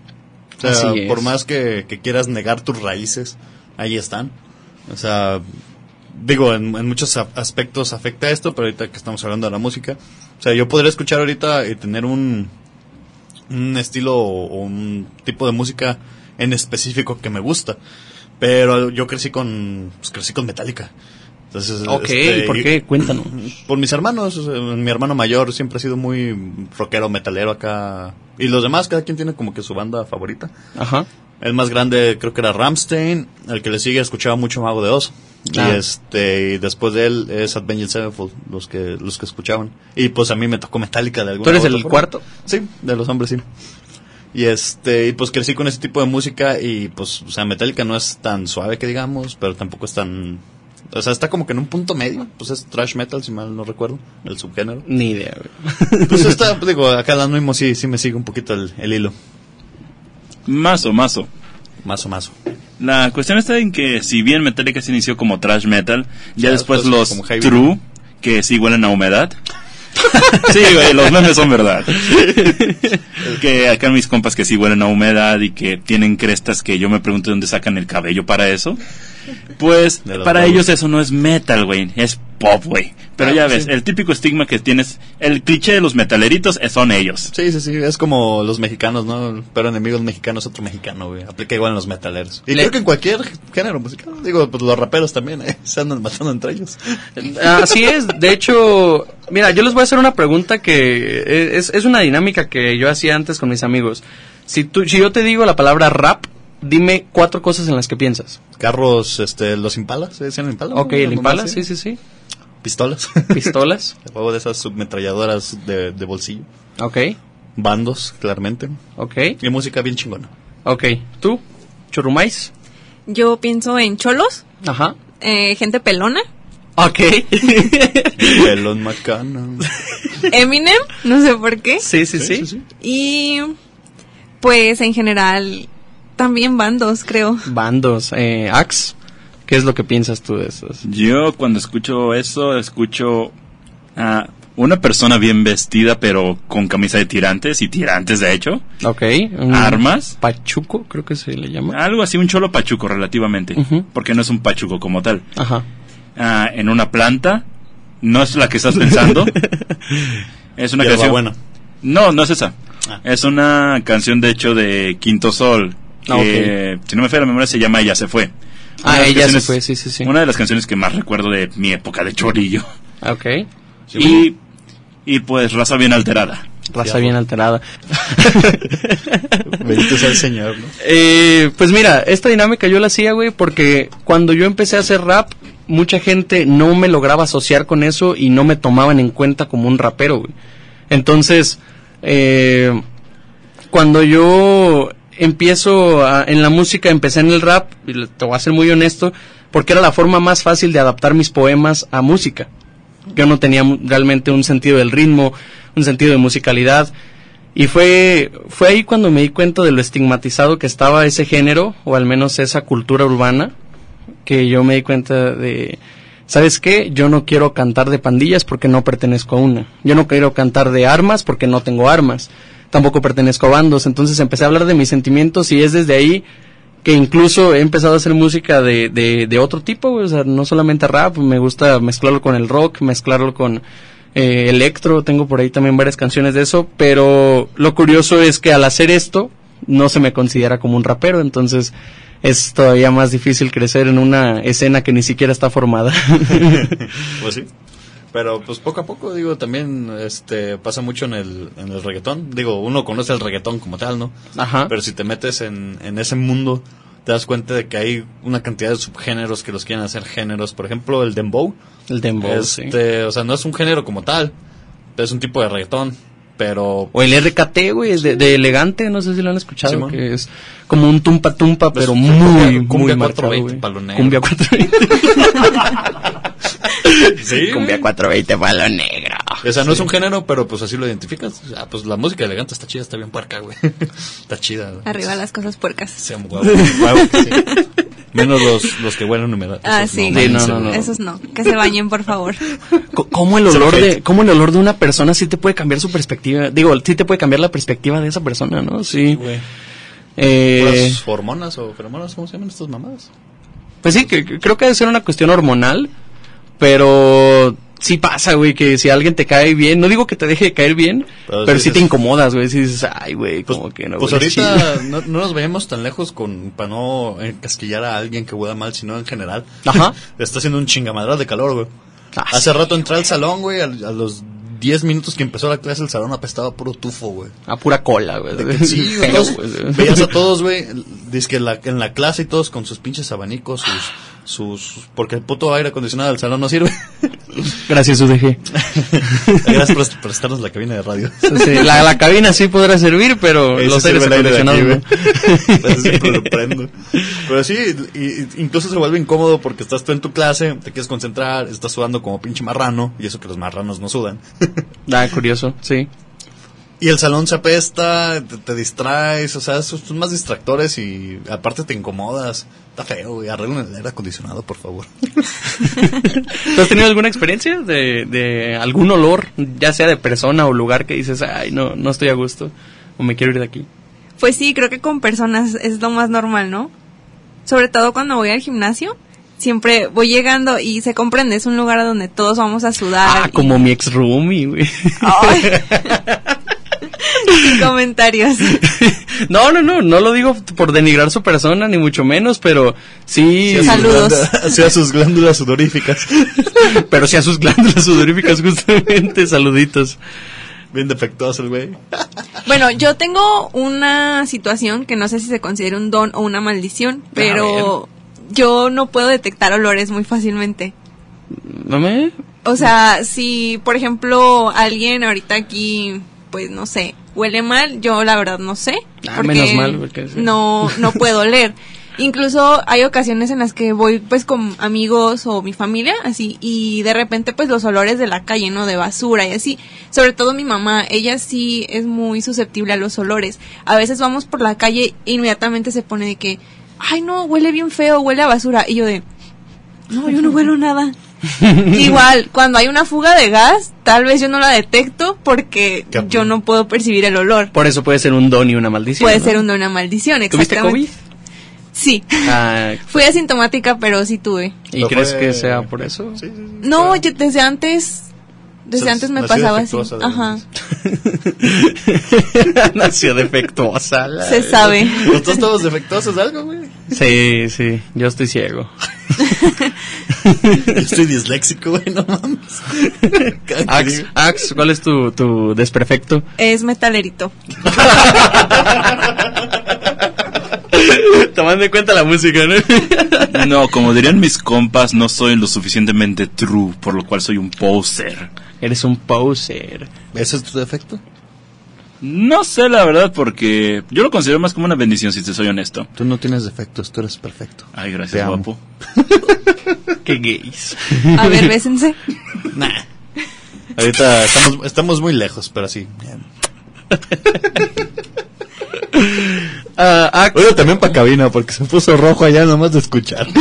O sea, Así es. por más que, que quieras negar tus raíces, ahí están. O sea, digo, en, en muchos a- aspectos afecta esto, pero ahorita que estamos hablando de la música, o sea, yo podría escuchar ahorita y tener un, un estilo o un tipo de música en específico que me gusta, pero yo crecí con, pues, crecí con Metallica. Entonces, ok, este, ¿por qué? Cuéntanos. por mis hermanos, mi hermano mayor siempre ha sido muy rockero, metalero acá. Y los demás, cada quien tiene como que su banda favorita. Ajá. El más grande creo que era Ramstein, el que le sigue escuchaba mucho Mago de Oz. Ah. Y este y después de él es Avenged Sevenfold, los que los que escuchaban. Y pues a mí me tocó Metallica de alguna ¿Tú eres otra el forma. cuarto? Sí, de los hombres sí. Y este y pues crecí con ese tipo de música y pues o sea, Metallica no es tan suave que digamos, pero tampoco es tan o sea, está como que en un punto medio, pues es thrash metal si mal no recuerdo, el subgénero. Ni idea, güey. Pues está, pues, digo, acá el mismo sí, sí me sigue un poquito el, el hilo. Mazo, mazo. Más o más. La cuestión está en que si bien Metallica se inició como thrash metal, ya Ya después después los true, que sí huelen a humedad. sí, güey, los memes son verdad. que acá mis compas que sí huelen a humedad y que tienen crestas que yo me pregunto de dónde sacan el cabello para eso. Pues para ellos eso no es metal, güey, es pop, güey. Pero Ah, ya pues ves, sí. el típico estigma que tienes, el cliché de los metaleritos eh, son ellos. Sí, sí, sí, es como los mexicanos, ¿no? Pero enemigos mexicanos, otro mexicano, güey. Aplica igual en los metaleros. Y Le- creo que en cualquier género musical. Digo, pues los raperos también, ¿eh? Se andan matando entre ellos. Así es, de hecho, mira, yo les voy a hacer una pregunta que es, es una dinámica que yo hacía antes con mis amigos. Si, tú, si yo te digo la palabra rap, dime cuatro cosas en las que piensas. Carros, este, los impalas, ¿se decían impala? Ok, el impala, sí, sí, sí. Pistolas. Pistolas, El juego de esas submetralladoras de, de bolsillo. ok, Bandos, claramente. ok, Y música bien chingona. ok. ¿Tú? ¿Churrumais? Yo pienso en cholos, Ajá. eh, gente pelona, Ok. Pelón Macana. Eminem, no sé por qué, sí, sí, sí, y pues en general también bandos, creo. Bandos. Eh, Axe, ¿qué es lo que piensas tú de esos? Yo cuando escucho eso, escucho a una persona bien vestida, pero con camisa de tirantes, y tirantes de hecho, Ok. un armas, Pachuco, creo que se le llama. algo así, un cholo pachuco relativamente, porque no es un pachuco como tal. Ajá. Ah, en una planta, no es la que estás pensando, es una canción... buena. No, no es esa. Ah. Es una canción de hecho de Quinto Sol. Ah, Que, si no me falla la memoria, se llama Ella se fue. Ah, Una Ella se fue, sí, sí, sí. Una de las canciones que más recuerdo de mi época de chorillo. Ok. y, y pues raza bien alterada. Raza bien alterada. Bendito sea el Señor, ¿no? Eh, pues mira, esta dinámica yo la hacía, güey, porque cuando yo empecé a hacer rap, mucha gente no me lograba asociar con eso y no me tomaban en cuenta como un rapero, güey. Entonces, eh, cuando yo empiezo a- en la música, empecé en el rap, y te voy a ser muy honesto, porque era la forma más fácil de adaptar mis poemas a música. Yo no tenía realmente un sentido del ritmo, un sentido de musicalidad. Y fue, fue ahí cuando me di cuenta de lo estigmatizado que estaba ese género, o al menos esa cultura urbana, que yo me di cuenta de, ¿sabes qué? Yo no quiero cantar de pandillas porque no pertenezco a una. Yo no quiero cantar de armas porque no tengo armas. Tampoco pertenezco a bandos. Entonces empecé a hablar de mis sentimientos y es desde ahí que incluso he empezado a hacer música de, de, de otro tipo, o sea, no solamente rap, me gusta mezclarlo con el rock, mezclarlo con eh, electro, tengo por ahí también varias canciones de eso, pero lo curioso es que al hacer esto no se me considera como un rapero, entonces es todavía más difícil crecer en una escena que ni siquiera está formada. Pues sí. Pero pues poco a poco, digo, también este pasa mucho en el, en el reggaetón. Digo, uno conoce el reggaetón como tal, ¿no? Ajá. Pero si te metes en, en ese mundo, te das cuenta de que hay una cantidad de subgéneros que los quieren hacer géneros. Por ejemplo, el dembow. El dembow, sí. Este, O sea, no es un género como tal, es un tipo de reggaetón. Pero O el RKT, güey, de, de elegante, no sé si lo han escuchado, que es como un tumpa tumpa, Pues, pero muy, cumbia muy marcado, 420 güey. palo negro. Cumbia 420. sí, Cumbia 420 palo negro. O sea, no es un género, pero pues así lo identificas. Ah, pues la música elegante está chida, está bien puerca, güey. está chida. güey. Arriba las cosas puercas. Sea un huevo, huevo que sí. Menos los, los que huelen humedad. Ah, Esos sí. Sí, no, mames, no, no. Esos no. Que se bañen, por favor. ¿Cómo el olor de, cómo el olor de una persona sí te puede cambiar su perspectiva? Digo, sí te puede cambiar la perspectiva de esa persona, ¿no? Sí. güey. Eh, Las hormonas o feromonas, ¿cómo se llaman estas mamadas? Pues sí, que, que creo que debe ser una cuestión hormonal, pero sí pasa, güey, que si alguien te cae bien, no digo que te deje de caer bien, Pero pero, sí sí te incomodas, güey, si dices, ay, güey, Pues, como que no. pues ahorita chido". no, no nos vayamos tan lejos con para no encasquillar a alguien que huela mal, sino en general. Ajá. Está haciendo un chingamadral de calor, güey. Ah, Hace sí. rato entré al salón, güey, a, a los 10 minutos que empezó la clase, el salón apestaba puro tufo, güey. A pura cola, güey. Que sí, güey. veías a todos, güey, dice que la, en la clase y todos con sus pinches abanicos, sus, sus, porque el puto aire acondicionado del salón no sirve. Gracias, UDG. Gracias por prestarnos la cabina de radio. Sí, la, la cabina sí podrá servir, pero Ese los aires aire acondicionados güey. no. Entonces siempre lo prendo. Pero sí, y- incluso se vuelve incómodo porque estás tú en tu clase, te quieres concentrar, estás sudando como pinche marrano, y eso que los marranos no sudan. Ah, curioso, sí. Y el salón se apesta, te, te distraes, o sea, son más distractores y aparte te incomodas. Está feo, güey. Arreglen el aire acondicionado, por favor. ¿Tú has tenido alguna experiencia de, de algún olor, ya sea de persona o lugar que dices, ay, no, no estoy a gusto, o me quiero ir de aquí? Pues sí, creo que con personas es lo más normal, ¿no? Sobre todo cuando voy al gimnasio, siempre voy llegando y se comprende, es un lugar a donde todos vamos a sudar. Ah, y- como mi ex roomie, güey. Comentarios. No, no, no, no lo digo por denigrar su persona, ni mucho menos, pero sí, a sus Saludos. glándulas- sí a sus glándulas sudoríficas. pero sí a sus glándulas sudoríficas, justamente, saluditos. Bien defectuoso el güey. Bueno, yo tengo una situación que no sé si se considera un don o una maldición, pero yo no puedo detectar olores muy fácilmente. ¿No me? O sea, si por ejemplo alguien ahorita aquí, pues no sé, huele mal, yo la verdad no sé. Ah, menos mal, porque sí. no, no puedo oler. Incluso hay ocasiones en las que voy pues con amigos o mi familia, así, y de repente pues los olores de la calle, ¿no? De basura y así. Sobre todo mi mamá, ella sí es muy susceptible a los olores. A veces vamos por la calle e inmediatamente se pone de que, ay no, huele bien feo, huele a basura. Y yo de, no, yo no huelo nada. Igual, cuando hay una fuga de gas, tal vez yo no la detecto porque Qué- yo no puedo percibir el olor. Por eso puede ser un don y una maldición. Puede ¿no? ser una, una maldición, ¿Tuviste exactamente. COVID? Sí. Ah, Fui asintomática, pero sí tuve. ¿Y Pero crees fue- que sea por eso? Sí, sí, sí. No, yo desde antes, desde antes me pasaba así. defectuosa, Ajá. Nació defectuosa. la- Se sabe. Nosotros estamos defectuosos de algo, güey. Sí, sí, yo estoy ciego. Yo estoy disléxico, güey, no mames. Ax, ¿cuál es tu, tu desperfecto? Es metalerito. Tomando en cuenta la música, ¿no? No, como dirían mis compas, no soy lo suficientemente true, por lo cual soy un poser. Eres un poser. ¿Ese es tu defecto? No sé la verdad porque yo lo considero más como una bendición si te soy honesto. Tú no tienes defectos, tú eres perfecto. Ay, gracias, guapo. Qué gays. A ver, bésense. Nah. Ahorita estamos, estamos muy lejos, pero sí. Ah, Oye, también para cabina, porque se puso rojo allá nomás de escuchar.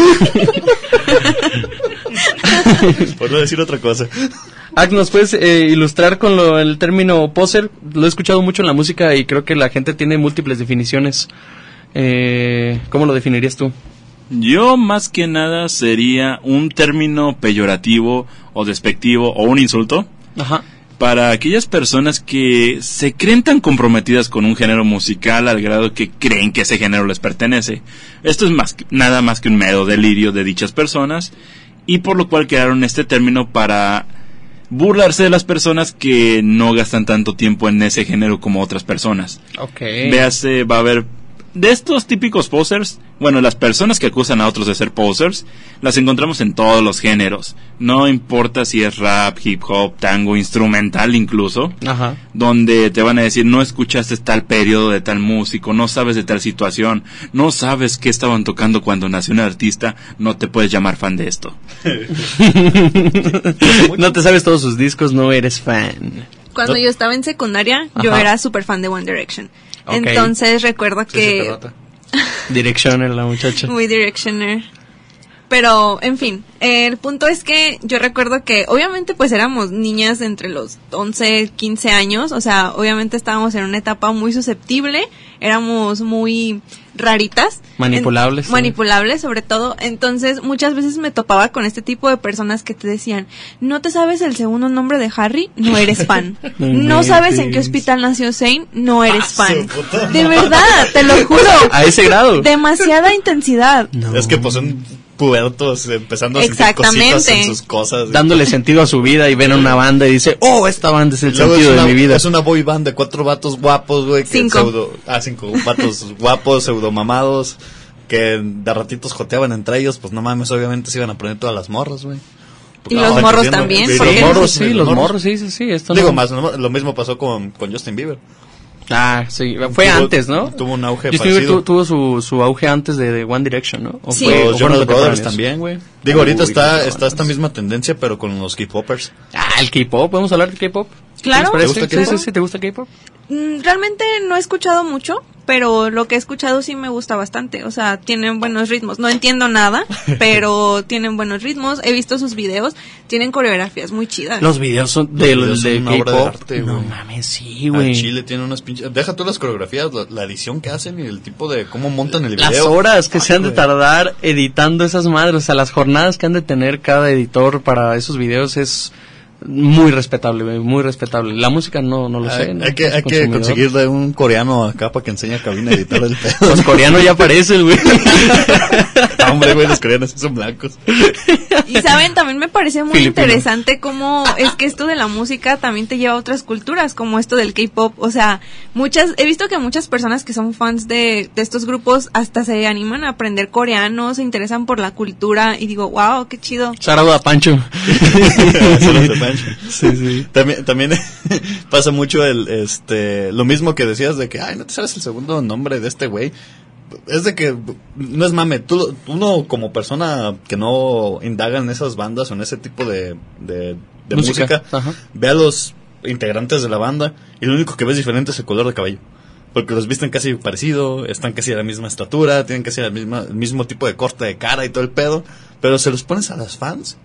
Por no decir otra cosa. Ax, ¿nos puedes eh, ilustrar con lo- el término poser? Lo he escuchado mucho en la música y creo que la gente tiene múltiples definiciones. Eh, ¿Cómo lo definirías tú? Yo más que nada sería un término peyorativo o despectivo o un insulto Ajá. para aquellas personas que se creen tan comprometidas con un género musical al grado que creen que ese género les pertenece. Esto es más nada más que un mero delirio de dichas personas y por lo cual crearon este término para burlarse de las personas que no gastan tanto tiempo en ese género como otras personas. Ok. Véase, va a haber de estos típicos posers, bueno, las personas que acusan a otros de ser posers, las encontramos en todos los géneros. No importa si es rap, hip hop, tango, instrumental incluso, Ajá. donde te van a decir no escuchaste tal periodo de tal músico, no sabes de tal situación, no sabes qué estaban tocando cuando nació un artista, no te puedes llamar fan de esto. no te sabes todos sus discos, no eres fan. Cuando yo estaba en secundaria, yo era súper fan de One Direction. Ok. Entonces recuerdo Sí, sí, que nota. Directioner la muchacha. muy Directioner. Pero, en fin, el punto es que yo recuerdo que obviamente pues éramos niñas entre los 11, 15 años, o sea, obviamente estábamos en una etapa muy susceptible, éramos muy raritas. Manipulables, En- sí. manipulables sobre todo. Entonces muchas veces me topaba con este tipo de personas que te decían, no te sabes el segundo nombre de Harry, no eres fan. No no sabes en qué hospital nació Zane, no eres Ah, fan. De verdad, te lo juro. A ese grado. Demasiada intensidad. No. Es que pues son pubertos empezando a sentir cositas en sus cosas. Dándole sentido a su vida y ven a una banda y dice, oh, esta banda es el Luego es sentido una, de mi vida. es una boy band de cuatro vatos guapos, güey. que Cinco. Pseudo, ah, cinco vatos guapos, pseudo mamados, que de ratitos joteaban entre ellos. Pues no mames, obviamente se iban a poner todas las morras, güey. Y los morros también, Los morros, sí, los morros. sí, sí, sí. Esto Digo, no- más, lo mismo pasó con, con Justin Bieber. Ah, sí, fue Tuvo- antes, ¿no? tuvo un auge Justin Bieber parecido. tu- tuvo su, su auge antes de, de One Direction, ¿no? ¿O Sí. fue- o Los fueron Jonas Brothers también, güey. Digo, ahorita Uy, está, está esta misma tendencia, pero con los K-popers. Ah, el K-pop, ¿podemos hablar de K-pop? Claro. ¿Te ¿Te gusta gusta Sí, K-pop? sí, sí, ¿te gusta K-pop? Mm, Realmente no he escuchado mucho, pero lo que he escuchado sí me gusta bastante. O sea, tienen buenos ritmos. No entiendo nada, pero tienen buenos ritmos. He visto sus videos. Tienen coreografías muy chidas. Los videos son Los de, videos de son una obra de K-pop. arte, no mames, sí, güey. Chile tiene unas pinches. Deja tú las coreografías, la, la edición que hacen y el tipo de cómo montan el Las video. horas que Ay, se han de tardar editando esas madres, o sea, las jornadas que han de tener cada editor para esos videos es muy respetable, muy respetable. La música no, no lo sé. Hay, ¿no? hay que, hay que conseguirle un coreano acá para que enseñe a cabina a editar el pedo. Los coreanos ya aparecen, güey. Hombre, güey, los coreanos son blancos. Y saben, también me parece muy Filipino. interesante cómo es que esto de la música también te lleva a otras culturas, como esto del K-pop. O sea, muchas, he visto que muchas personas que son fans de, de estos grupos hasta se animan a aprender coreano, se interesan por la cultura y digo, wow, qué chido. Sarado a Pancho. Saludos a Pancho. Sí, sí. También, también pasa mucho el, este, lo mismo que decías de que, ay, no te sabes el segundo nombre de este güey. Es de que, no es mame, tú, uno como persona que no indaga en esas bandas o en ese tipo de, de, de Música, ve a los integrantes de la banda y lo único que ves diferente es el color de cabello. Porque los visten casi parecido, están casi a la misma estatura, tienen casi la misma, el mismo tipo de corte de cara y todo el pedo. Pero se los pones a las fans.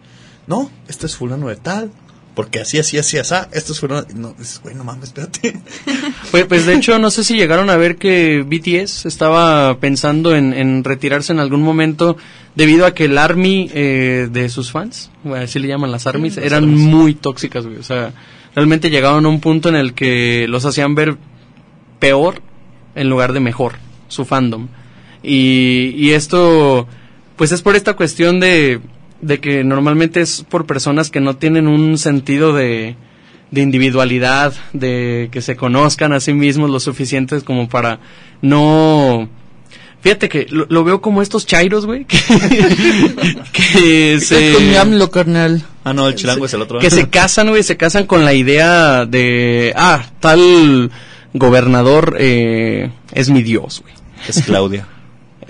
No, este es fulano de tal. Porque así, así, así, así. Esto es fulano. No, dices, güey, no mames, espérate. Pues, pues de hecho, no sé si llegaron a ver que BTS estaba pensando en, en retirarse en algún momento debido a que el army eh, de sus fans, bueno, así le llaman las armies, las eran armies. muy tóxicas, güey. O sea, realmente llegaban a un punto en el que los hacían ver peor en lugar de mejor, su fandom. Y, y esto, pues es por esta cuestión de, de que normalmente es por personas que no tienen un sentido de, de individualidad, de que se conozcan a sí mismos lo suficientes como para no... Fíjate que lo, lo veo como estos chairos, güey, que, que se... carnal. Ah, no, el chilango es el otro. Que se casan, güey, se casan con la idea de, ah, tal gobernador eh, es mi dios, güey. Es Claudia.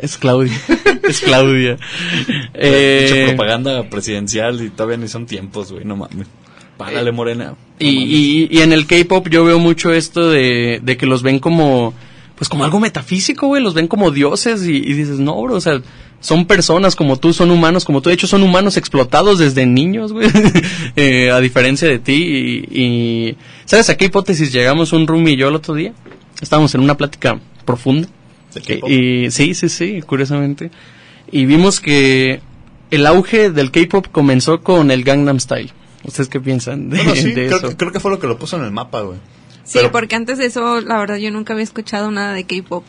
Es Claudia. es Claudia. Mucha Eh, propaganda presidencial y todavía ni son tiempos, güey. No mames. Párale, morena. No y, y, y en el K-pop yo veo mucho esto de, de que los ven como, pues como algo metafísico, güey. Los ven como dioses y, y dices, no, bro, o sea, son personas como tú, son humanos como tú. De hecho, son humanos explotados desde niños, güey. Eh, a diferencia de ti. Y, y, ¿sabes a qué hipótesis llegamos un roomie y yo el otro día? Estábamos en una plática profunda. ¿De K-pop? Y, y- sí, sí, sí, curiosamente. Y vimos que el auge del K-pop comenzó con el Gangnam Style. ¿Ustedes qué piensan de, Bueno, sí, de creo, eso? que- creo que fue lo que lo puso en el mapa, güey. Sí, Pero- porque antes de eso, la verdad, yo nunca había escuchado nada de K-pop.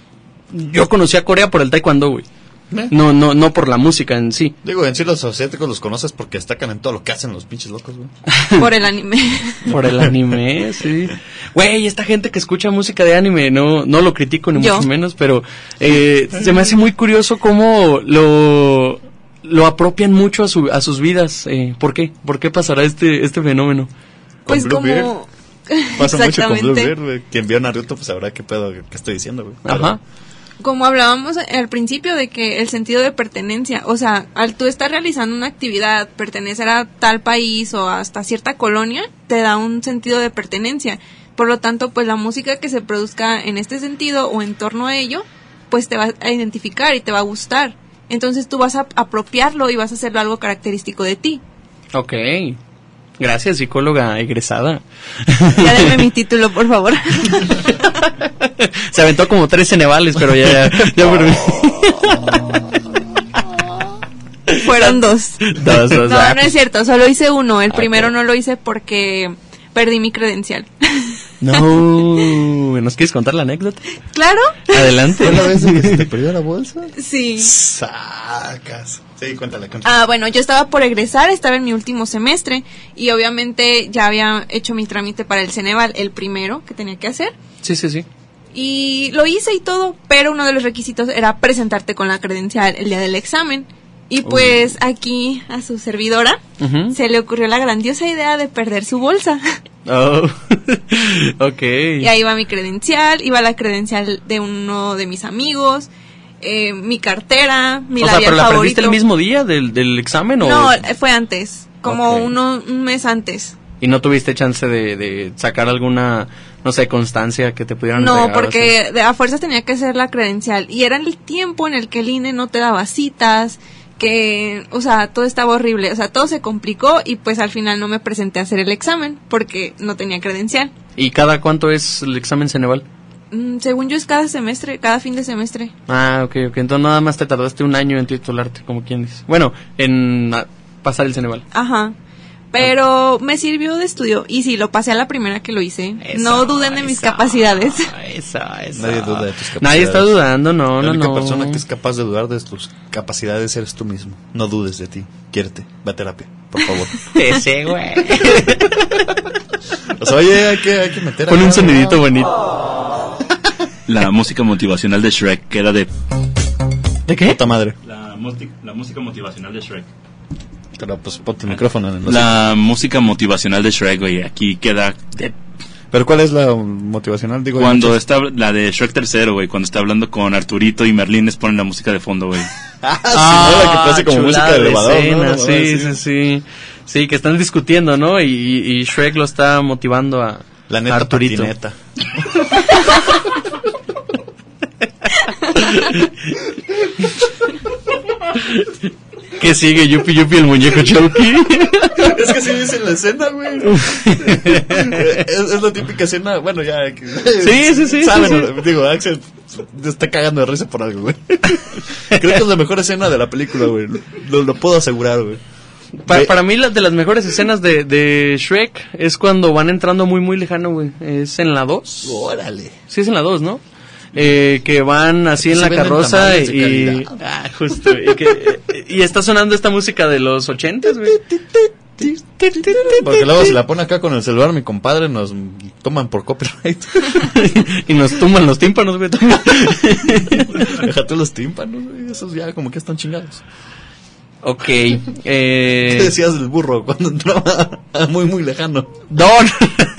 Yo conocí a Corea por el Taekwondo, güey. Eh. No, no, no por la música en sí. Digo, en sí los asiáticos los conoces porque destacan en todo lo que hacen los pinches locos, güey. Por el anime. Por el anime, sí. Güey, esta gente que escucha música de anime, no, no lo critico ni Yo. mucho menos, pero eh, se me hace muy curioso cómo lo, lo apropian mucho a, su, a sus vidas. Eh, ¿Por qué? ¿Por qué pasará este, este fenómeno? Pues Blue como... Pasa mucho con Blue. Beard, güey. Quien vio Naruto, pues sabrá qué pedo que estoy diciendo, güey. Pero- Ajá. Como hablábamos al principio de que el sentido de pertenencia, o sea, al tú estar realizando una actividad, pertenecer a tal país o hasta cierta colonia, te da un sentido de pertenencia. Por lo tanto, pues la música que se produzca en este sentido o en torno a ello, pues te va a identificar y te va a gustar. Entonces tú vas a apropiarlo y vas a hacerlo algo característico de ti. Ok. Gracias, psicóloga egresada. Ya denme mi título, por favor. Se aventó como tres cenevales, pero ya, ya, ya Fueron dos. Dos, dos, No, ah, no es cierto, solo hice uno. El primero no lo hice porque perdí mi credencial. No, ¿nos quieres contar la anécdota? ¿Claro? Adelante. ¿Fue la vez que se te perdió la bolsa? Sí. Sacas. Sí, cuéntale, cuéntale. Ah, bueno, yo estaba por egresar, estaba en mi último semestre y obviamente ya había hecho mi trámite para el Ceneval, el primero que tenía que hacer. Sí, sí, sí. Y lo hice y todo, pero uno de los requisitos era presentarte con la credencial el día del examen. Y pues aquí a su servidora se le ocurrió la grandiosa idea de perder su bolsa. Oh, ok. Y ahí va mi credencial, iba la credencial de uno de mis amigos, eh, mi cartera, mi o sea, labial ¿pero la favorito. el mismo día del, del examen o...? No, fue antes, como Ok. uno, un mes antes. ¿Y no tuviste chance de, de sacar alguna, no sé, constancia que te pudieran No, entregar así? porque de a fuerzas tenía que ser la credencial. Y era el tiempo en el que el INE no te daba citas, que, o sea, todo estaba horrible. O sea, todo se complicó y pues al final no me presenté a hacer el examen porque no tenía credencial. ¿Y cada cuánto es el examen Ceneval? Mm, según yo es cada semestre, cada fin de semestre. Ah, ok, ok. Entonces nada más te tardaste un año en titularte, como quien dice. Bueno, en ah, pasar el Ceneval. Ajá. Pero me sirvió de estudio y sí, lo pasé a la primera que lo hice. no duden de mis eso, capacidades. Eso, eso. Nadie duda de tus capacidades. Nadie está dudando, no, la no, única no. persona que es capaz de dudar de tus capacidades eres tú mismo. No dudes de ti. Quiérete. Va a terapia, por favor. Ese, güey. o sea, oye, hay que, hay que meter Pon un sonidito ¿no? bonito. La música motivacional de Shrek queda de... ¿De qué? Puta madre. La, música motivacional de Shrek. Pero pues ponte el micrófono en el La música motivacional de Shrek, güey, aquí queda de... Pero ¿cuál es la motivacional? Digo, Cuando está la de Shrek tercero, güey, cuando está hablando con Arturito y Merlín les ponen la música de fondo, güey. Ah, sí, ¿no? La que parece como música de elevador, escena, ¿no? Sí, sí, sí. Sí, que están discutiendo, ¿no? Y, y Shrek lo está motivando a La neta Arturito. patineta. Que sigue Yupi Yupi el muñeco Chucky. es que sí dice en la escena, güey. es, es la típica escena, bueno, ya. Sí, sí, sí, Saben, sí, digo, Axel se está cagando de risa por algo, güey. Creo que es la mejor escena de la película, güey. Lo, lo puedo asegurar, güey. Pa- Ve- para mí, la de las mejores escenas de, de Shrek es cuando van entrando muy, muy lejano, güey. Es en la 2. Órale. Sí, es en la 2, ¿no? Eh, que van así en Se la carroza y... Ah, justo. Y, que- y está sonando esta música de los ochentas, güey. Porque luego si la pone acá con el celular, mi compadre nos toman por copyright. y nos tumban los tímpanos, güey. Déjate los tímpanos, güey. Esos ya como que están chingados. Ok. ¿Qué Eh, decías del burro cuando entraba muy, muy lejano? no,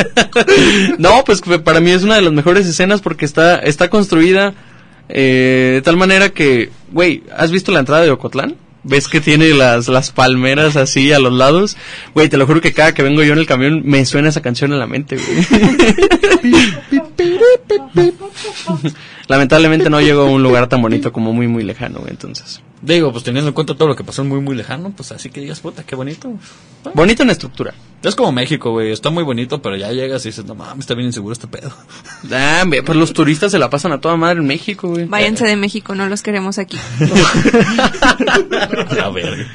no, pues para mí es una de las mejores escenas porque está, está construida eh, de tal manera que, güey, ¿has visto la entrada de Ocotlán? ¿Ves que tiene las, las palmeras así a los lados? Güey, te lo juro que cada que vengo yo en el camión me suena esa canción en la mente, güey. Lamentablemente no llego a un lugar tan bonito como muy, muy lejano, güey, entonces. Digo, pues teniendo en cuenta todo lo que pasó muy, muy lejano, pues así que digas, puta, qué bonito. Bonito en estructura. Es como México, güey. Está muy bonito, pero ya llegas y dices, no mames, está bien inseguro este pedo. Ah, pues los turistas se la pasan a toda madre en México, güey. Váyanse de México, no los queremos aquí. A ver.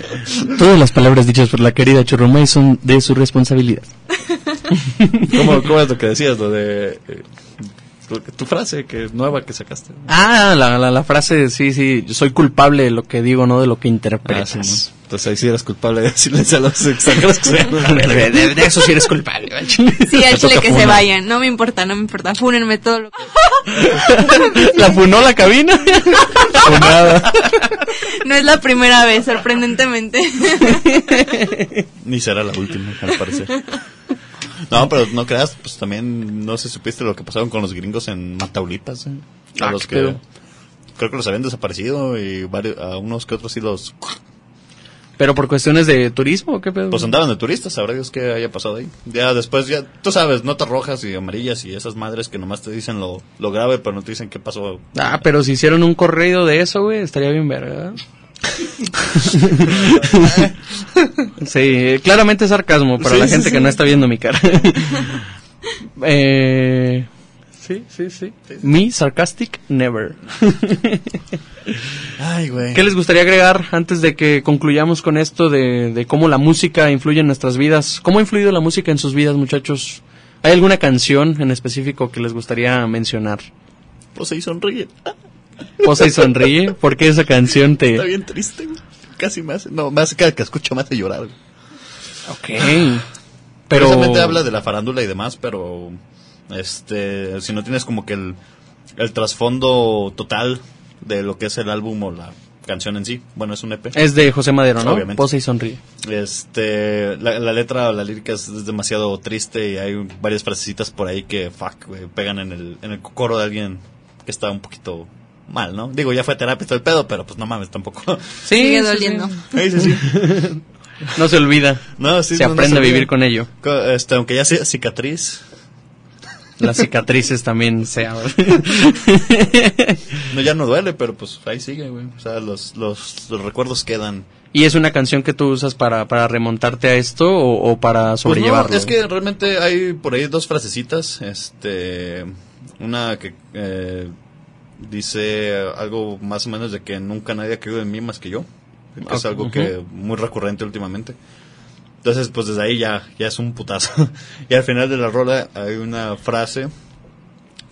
Todas las palabras dichas por la querida Churrumay son de su responsabilidad. ¿Cómo, ¿Cómo es lo que decías? Lo de. eh, tu, tu frase que nueva que sacaste. Ah, la, la, la frase, sí, sí, yo soy culpable de lo que digo, no de lo que Ah, interpretas. sí, ¿no? Entonces ahí sí eres culpable de decirles a los extranjeros que de, de- de eso sí eres culpable. Sí, al chile que se vayan. No me importa, no me importa. Fúnenme todo lo que... la funó la cabina. Funada. No es la primera vez, sorprendentemente. Ni será la última, al parecer. No, pero no creas, pues también no sé si supiste lo que pasaron con los gringos en Mataulipas. eh. A Ah, los qué que pedo. creo que los habían desaparecido y varios, a unos que otros sí los Pero por cuestiones de turismo, ¿o ¿qué pedo? pues andaban de turistas, sabrá Dios qué haya pasado ahí. Ya después ya tú sabes, notas rojas y amarillas y esas madres que nomás te dicen lo, lo grave, pero no te dicen qué pasó. Ah, pero si hicieron un corrido de eso, güey, estaría bien verga. sí, claramente es sarcasmo para Sí, la gente sí. que no está viendo mi cara. eh, sí, sí, sí. Me sarcastic never. Ay, güey. ¿Qué les gustaría agregar antes de que concluyamos con esto de, de cómo la música influye en nuestras vidas? ¿Cómo ha influido la música en sus vidas, muchachos? ¿Hay alguna canción en específico que les gustaría mencionar? Pues ahí sonríe. Posa y sonríe, ¿por qué esa canción te... Está bien triste, güey. Casi hace, no, hace cada que escucho me hace llorar. Ok. Pero... Precisamente habla de la farándula y demás, pero este, si no tienes como que el, el trasfondo total de lo que es el álbum o la canción en sí, bueno, es un EP. Es de José Madero, ¿no? Obviamente. Posa y sonríe. Este, la, la letra o la lírica es, es demasiado triste y hay varias frasecitas por ahí que, fuck, pegan en el, en el coro de alguien que está un poquito mal, ¿no? Digo, ya fue terapia todo el pedo, pero pues no mames tampoco. Sí, Sigue sí, doliendo. sí. Ahí sí, sí. No se olvida. No, sí, se no, no aprende a vivir con ello. Este, aunque ya sea cicatriz, Las cicatrices también se abren. no, ya no duele, pero pues ahí sigue, güey. O sea, los, los, los recuerdos quedan. ¿Y es una canción que tú usas para, para remontarte a esto o, o para Pues sobrellevarlo? no, es que realmente hay por ahí dos frasecitas. Este, una que eh, dice algo más o menos de que nunca nadie ha creído en mí más que yo. Que es algo que muy recurrente últimamente. Entonces, pues desde ahí ya, ya es un putazo. y al final de la rola hay una frase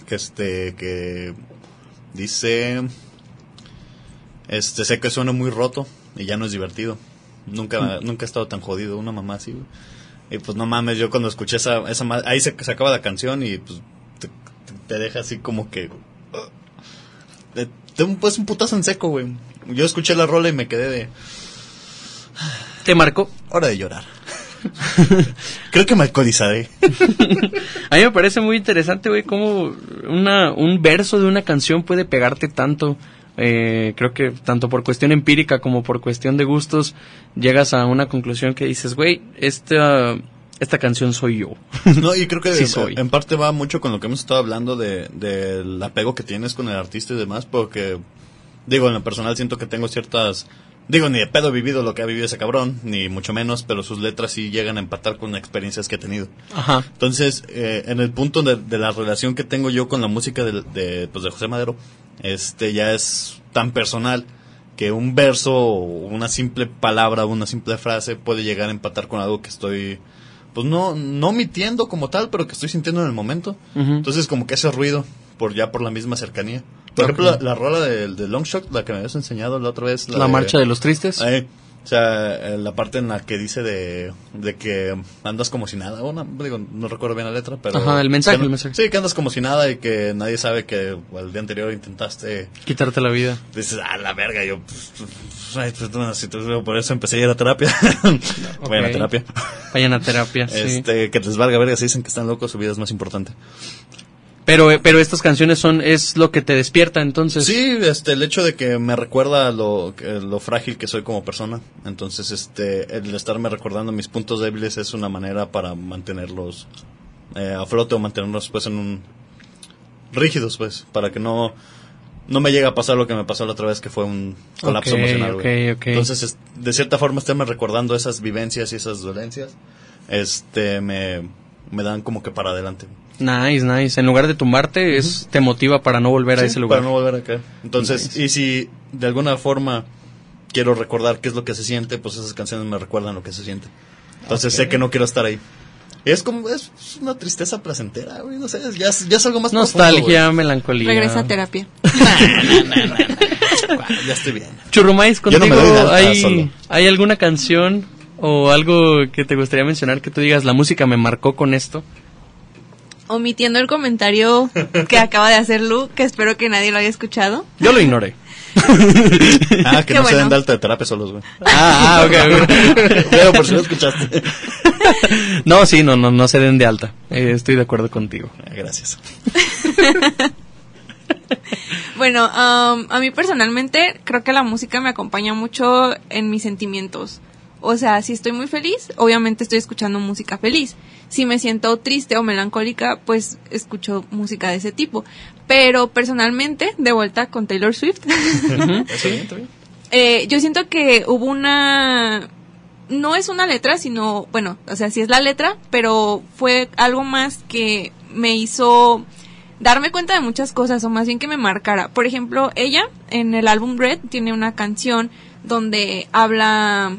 que este, que dice, este, sé que suena muy roto y ya no es divertido. Nunca, nunca he estado tan jodido, una mamá así, güey. Y pues no mames, yo cuando escuché esa, esa ahí se, se acaba la canción y pues te, te- te deja así como que... uh, te un, pues un putazo en seco, güey. Yo escuché la rola y me quedé de... ¿Te marcó? Hora de llorar. Creo que me alcoholizaré. A mí me parece muy interesante, güey, cómo una, un verso de una canción puede pegarte tanto. Eh, creo que tanto por cuestión empírica como por cuestión de gustos llegas a una conclusión que dices, güey, esta, esta canción soy yo. No, y creo que Sí soy. en parte va mucho con lo que hemos estado hablando de, del apego que tienes con el artista y demás, porque, digo, en lo personal siento que tengo ciertas... Digo, ni de pedo he vivido lo que ha vivido ese cabrón, ni mucho menos, pero sus letras sí llegan a empatar con experiencias que he tenido. Ajá. Entonces, eh, en el punto de, de la relación que tengo yo con la música de, de, pues, de José Madero, este ya es tan personal que un verso una simple palabra, una simple frase puede llegar a empatar con algo que estoy, pues no, no omitiendo como tal, pero que estoy sintiendo en el momento. Entonces, como que ese ruido, por ya por la misma cercanía. Por ejemplo, la, la rola de, de Long Shot, la que me habías enseñado la otra vez. La, marcha de los tristes. Ahí, o sea, eh, la parte en la que dice de, de que andas como si nada, o no, digo, no recuerdo bien la letra, pero... Ajá, el mensaje, que el mensaje. Sí, que andas como si nada y que nadie sabe que el día anterior intentaste... Quitarte la vida. Dices, ah, la verga, yo... pues, pues, pues, por eso empecé a ir a terapia. Vayan a terapia. Vayan a terapia, sí. Este, que les valga verga, si dicen que están locos, su vida es más importante. Pero, eh, pero estas canciones son, es lo que te despierta entonces. Sí, este, el hecho de que me recuerda lo, lo frágil que soy como persona. Entonces, este, el estarme recordando mis puntos débiles es una manera para mantenerlos eh, a flote o mantenerlos, pues, en un rígidos, pues, para que no, no me llegue a pasar lo que me pasó la otra vez, que fue un colapso Ok, emocional. güey. ok, ok. Entonces, es- de cierta forma, estarme recordando esas vivencias y esas dolencias, este, me, me dan como que para adelante. Nice, nice. En lugar de tumbarte, es, te motiva para no volver a ese lugar. Para no volver a caer. Entonces, Nice. y si de alguna forma quiero recordar qué es lo que se siente, pues esas canciones me recuerdan lo que se siente. Entonces sé que no quiero estar ahí. Es como, es una tristeza placentera, güey, no sé, ya, es- ya es algo más Nostalgia, melancolía. Regresa a terapia. profundo, güey. Ya estoy bien. Churrumais, no contigo hay. ¿hay alguna canción o algo que te gustaría mencionar que tú digas, la música me marcó con esto? Omitiendo el comentario que acaba de hacer Lu, que espero que nadie lo haya escuchado. Yo lo ignoré. Ah, que Qué no se den de alta de terapia solos, güey. Ah, ah, ok, ok. Pero por si lo escuchaste. No, sí, no, no, no se den de alta. Eh, estoy de acuerdo contigo. Ah, Gracias. Bueno, um, a mí personalmente creo que la música me acompaña mucho en mis sentimientos. O sea, si estoy muy feliz, obviamente estoy escuchando música feliz. Si me siento triste o melancólica, pues escucho música de ese tipo. Pero personalmente, de vuelta con Taylor Swift, eh, yo siento que hubo una... No es una letra, sino, bueno, o sea, sí es la letra, pero fue algo más que me hizo darme cuenta de muchas cosas, o más bien que me marcara. Por ejemplo, ella en el álbum Red tiene una canción donde habla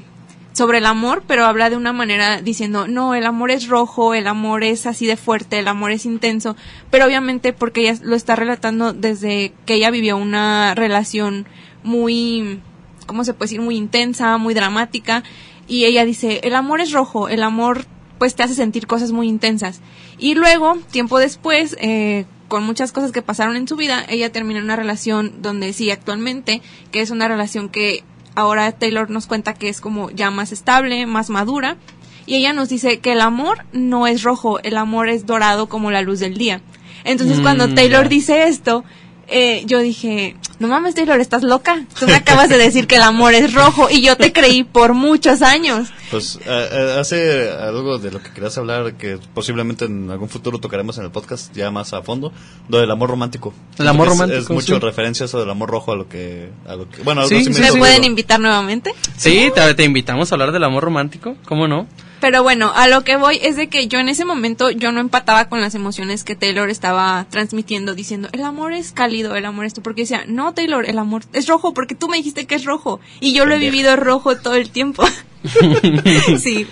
sobre el amor, pero habla de una manera diciendo, no, el amor es rojo, el amor es así de fuerte, el amor es intenso, pero obviamente porque ella lo está relatando desde que ella vivió una relación muy, ¿cómo se puede decir? Muy intensa, muy dramática, y ella dice, el amor es rojo, el amor pues te hace sentir cosas muy intensas. Y luego, tiempo después, eh, con muchas cosas que pasaron en su vida, ella terminó una relación donde sí, actualmente, que es una relación que ahora Taylor nos cuenta que es como ya más estable, más madura, y ella nos dice que el amor no es rojo, el amor es dorado como la luz del día. Entonces, Mm, cuando Taylor ya. dice esto, eh, yo dije, no mames Taylor, estás loca. Tú me acabas de decir que el amor es rojo y yo te creí por muchos años. Pues eh, eh, hace algo de lo que querías hablar que posiblemente en algún futuro tocaremos en el podcast ya más a fondo, lo del amor romántico. El amor Es- romántico, Es, mucho sí. referencia eso del amor rojo a lo que... A lo que bueno, algo Sí, así sí, me ¿Me hizo pueden invitar nuevamente? Sí, te, te invitamos a hablar del amor romántico, ¿cómo no? Pero bueno, a lo que voy es de que yo en ese momento yo no empataba con las emociones que Taylor estaba transmitiendo diciendo, el amor es cálido, el amor es esto, porque decía, no Taylor, el amor es rojo porque tú me dijiste que es rojo y yo lo he vivido rojo todo el tiempo. sí,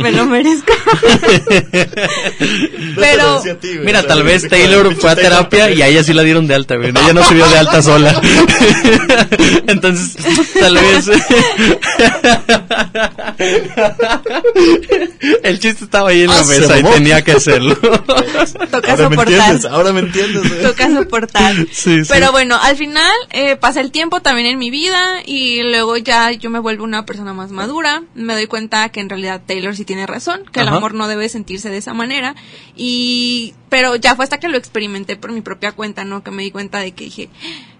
me lo merezco. Pero- Mira, tal vez Taylor fue a terapia y a ella sí la dieron de alta, güey. Ella no subió de alta sola. Entonces, tal vez. El chiste estaba ahí en la Ah, se mesa y tenía que hacerlo. Toca Ahora me soportar. entiendes, ahora me entiendes. güey. toca soportar. Sí, sí. Pero bueno, al final eh, pasa el tiempo también en mi vida y luego ya yo me vuelvo una persona más madura. Me doy cuenta que en realidad Taylor sí tiene razón, que el amor no debe sentirse de esa manera. Y pero ya fue hasta que lo experimenté por mi propia cuenta, ¿no? Que me di cuenta de que dije,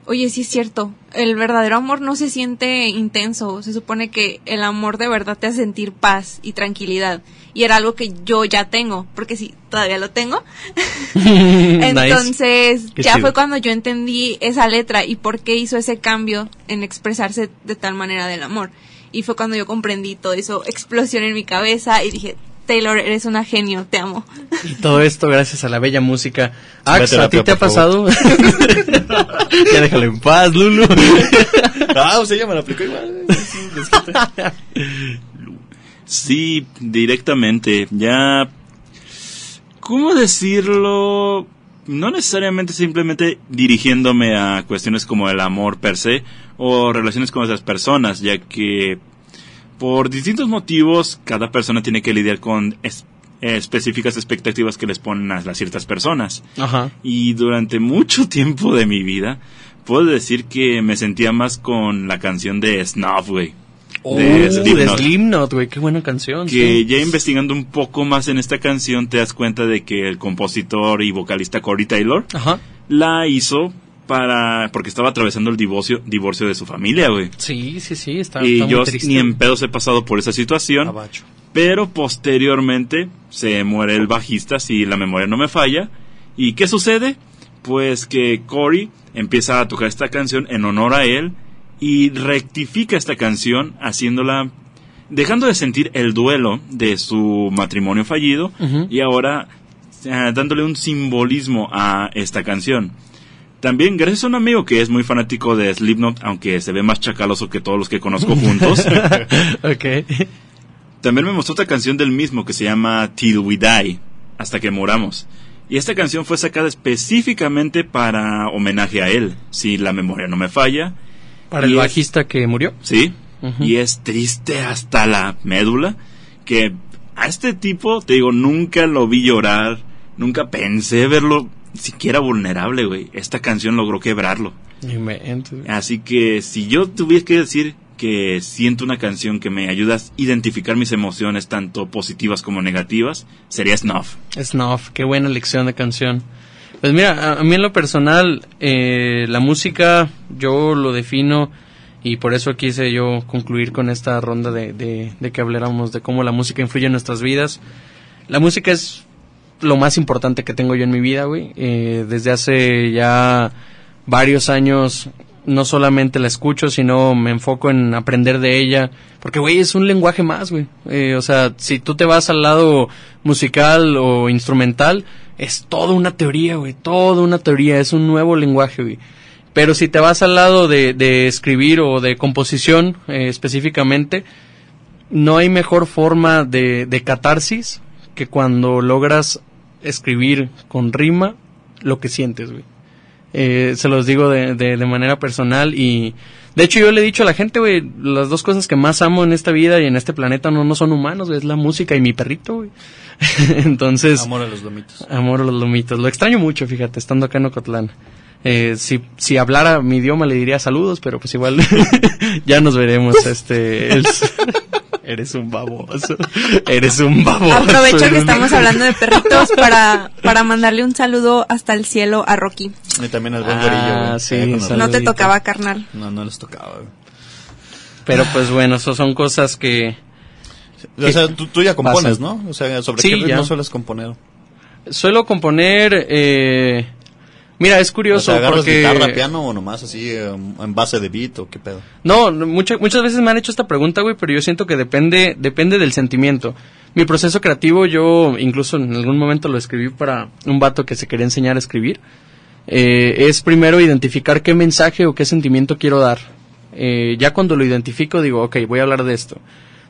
oye, sí es cierto, el verdadero amor no se siente intenso. Se supone que el amor de verdad te hace sentir paz y tranquilidad. Y era algo que yo ya tengo, porque sí, todavía lo tengo. Entonces, ya fue cuando yo entendí esa letra y por qué hizo ese cambio en expresarse de tal manera del amor. Y fue cuando yo comprendí todo eso, explosión en mi cabeza y dije, Taylor, eres una genio, te amo. Y todo esto gracias a la bella música. Ax, ¿a ti te ha pasado? ya déjalo en paz, Lulu. Ah, o sea, ella me lo aplicó igual. Sí, directamente. Ya. ¿Cómo decirlo? No necesariamente simplemente dirigiéndome a cuestiones como el amor per se o relaciones con esas personas, ya que por distintos motivos cada persona tiene que lidiar con es- específicas expectativas que les ponen a las ciertas personas. Ajá. Y durante mucho tiempo de mi vida, puedo decir que me sentía más con la canción de Snuff, güey. Oh, de de Slipknot. Slipknot, güey, qué buena canción. Que sí. ya investigando un poco más en esta canción te das cuenta de que el compositor y vocalista Corey Taylor Ajá. la hizo para porque estaba atravesando el divorcio divorcio de su familia, güey. Sí, sí, sí, está, Y está muy yo triste. ni en pedos he pasado por esa situación, Abacho. pero posteriormente se muere el bajista si la memoria no me falla. ¿Y qué sucede? Pues que Corey empieza a tocar esta canción en honor a él y rectifica esta canción haciéndola dejando de sentir el duelo de su matrimonio fallido y ahora eh, dándole un simbolismo a esta canción. También gracias a un amigo que es muy fanático de Slipknot, aunque se ve más chacaloso que todos los que conozco juntos, ok. también me mostró otra canción del mismo que se llama Till We Die, hasta que moramos. Y esta canción fue sacada específicamente para homenaje a él, si la memoria no me falla. Para Y el es- bajista que murió. Sí, y es triste hasta la médula que a este tipo, te digo, nunca lo vi llorar, nunca pensé verlo siquiera vulnerable, güey. Esta canción logró quebrarlo. Así que si yo tuviera que decir que siento una canción que me ayuda a identificar mis emociones tanto positivas como negativas, sería Snuff. Snuff, qué buena elección de canción. Pues mira, a, a mí en lo personal, eh, la música yo lo defino y por eso quise yo concluir con esta ronda de, de, de que habláramos de cómo la música influye en nuestras vidas. La música es lo más importante que tengo yo en mi vida, güey. Eh, desde hace ya varios años no solamente la escucho, sino me enfoco en aprender de ella. Porque, güey, es un lenguaje más, güey. Eh, o sea, si tú te vas al lado musical o instrumental, es toda una teoría, güey. Toda una teoría. Es un nuevo lenguaje, güey. Pero si te vas al lado de, de escribir o de composición eh, específicamente, no hay mejor forma de, de catarsis que cuando logras escribir con rima lo que sientes, güey. Eh, se los digo de, de, de manera personal y de hecho yo le he dicho a la gente, güey, las dos cosas que más amo en esta vida y en este planeta no, no son humanos, es la música y mi perrito, güey. Entonces, Amor a los lomitos. Amor a los lomitos. Lo extraño mucho, fíjate, estando acá en Ocotlán. Eh, si, si hablara mi idioma le diría saludos, pero pues igual ya nos veremos. Este, el- eres un baboso. Eres un baboso. Aprovecho que estamos hablando de perritos para, para mandarle un saludo hasta el cielo a Rocky. Y también al buen Ah, gorillo, sí, Eh. No te tocaba, carnal. No, no les tocaba. Pero pues bueno, eso son cosas que O sea, tú, tú ya compones, Pasan. ¿no? O sea, ¿sobre Sí, qué ritmo ya. sueles componer? suelo componer. Eh, mira, es curioso ¿agarras porque guitarra, piano o nomás así eh, en base de beat o qué pedo? No, no, mucha- muchas veces me han hecho esta pregunta, güey, pero yo siento que depende, depende del sentimiento. Mi proceso creativo, yo incluso en algún momento lo escribí para un vato que se quería enseñar a escribir. Eh, es primero identificar qué mensaje o qué sentimiento quiero dar. Eh, ya cuando lo identifico digo, ok, voy a hablar de esto.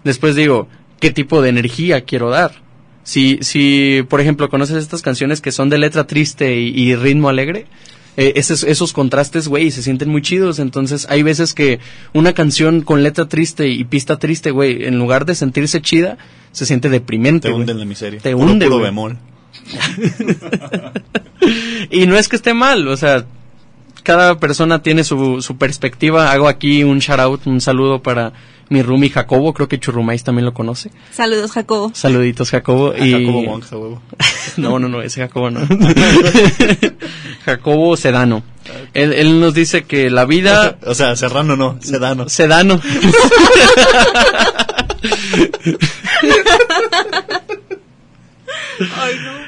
Después digo, qué tipo de energía quiero dar. Si, si por ejemplo, conoces estas canciones que son de letra triste y, y ritmo alegre, eh, esos, esos contrastes, güey, se sienten muy chidos. Entonces, hay veces que una canción con letra triste y pista triste, güey, en lugar de sentirse chida, se siente deprimente. Te hunde en la miseria. Te Puro- hunde, Puro bemol. Y no es que esté mal, o sea, cada persona tiene su, su perspectiva. Hago aquí un shout out, un saludo para mi roomie Jacobo, creo que Churrumais también lo conoce. Saludos, Jacobo. Saluditos Jacobo. Y... Jacobo Monja, huevo. no, no, no, ese Jacobo no. Jacobo Sedano. Él, él nos dice que la vida... O sea, Serrano no, Sedano. Sedano.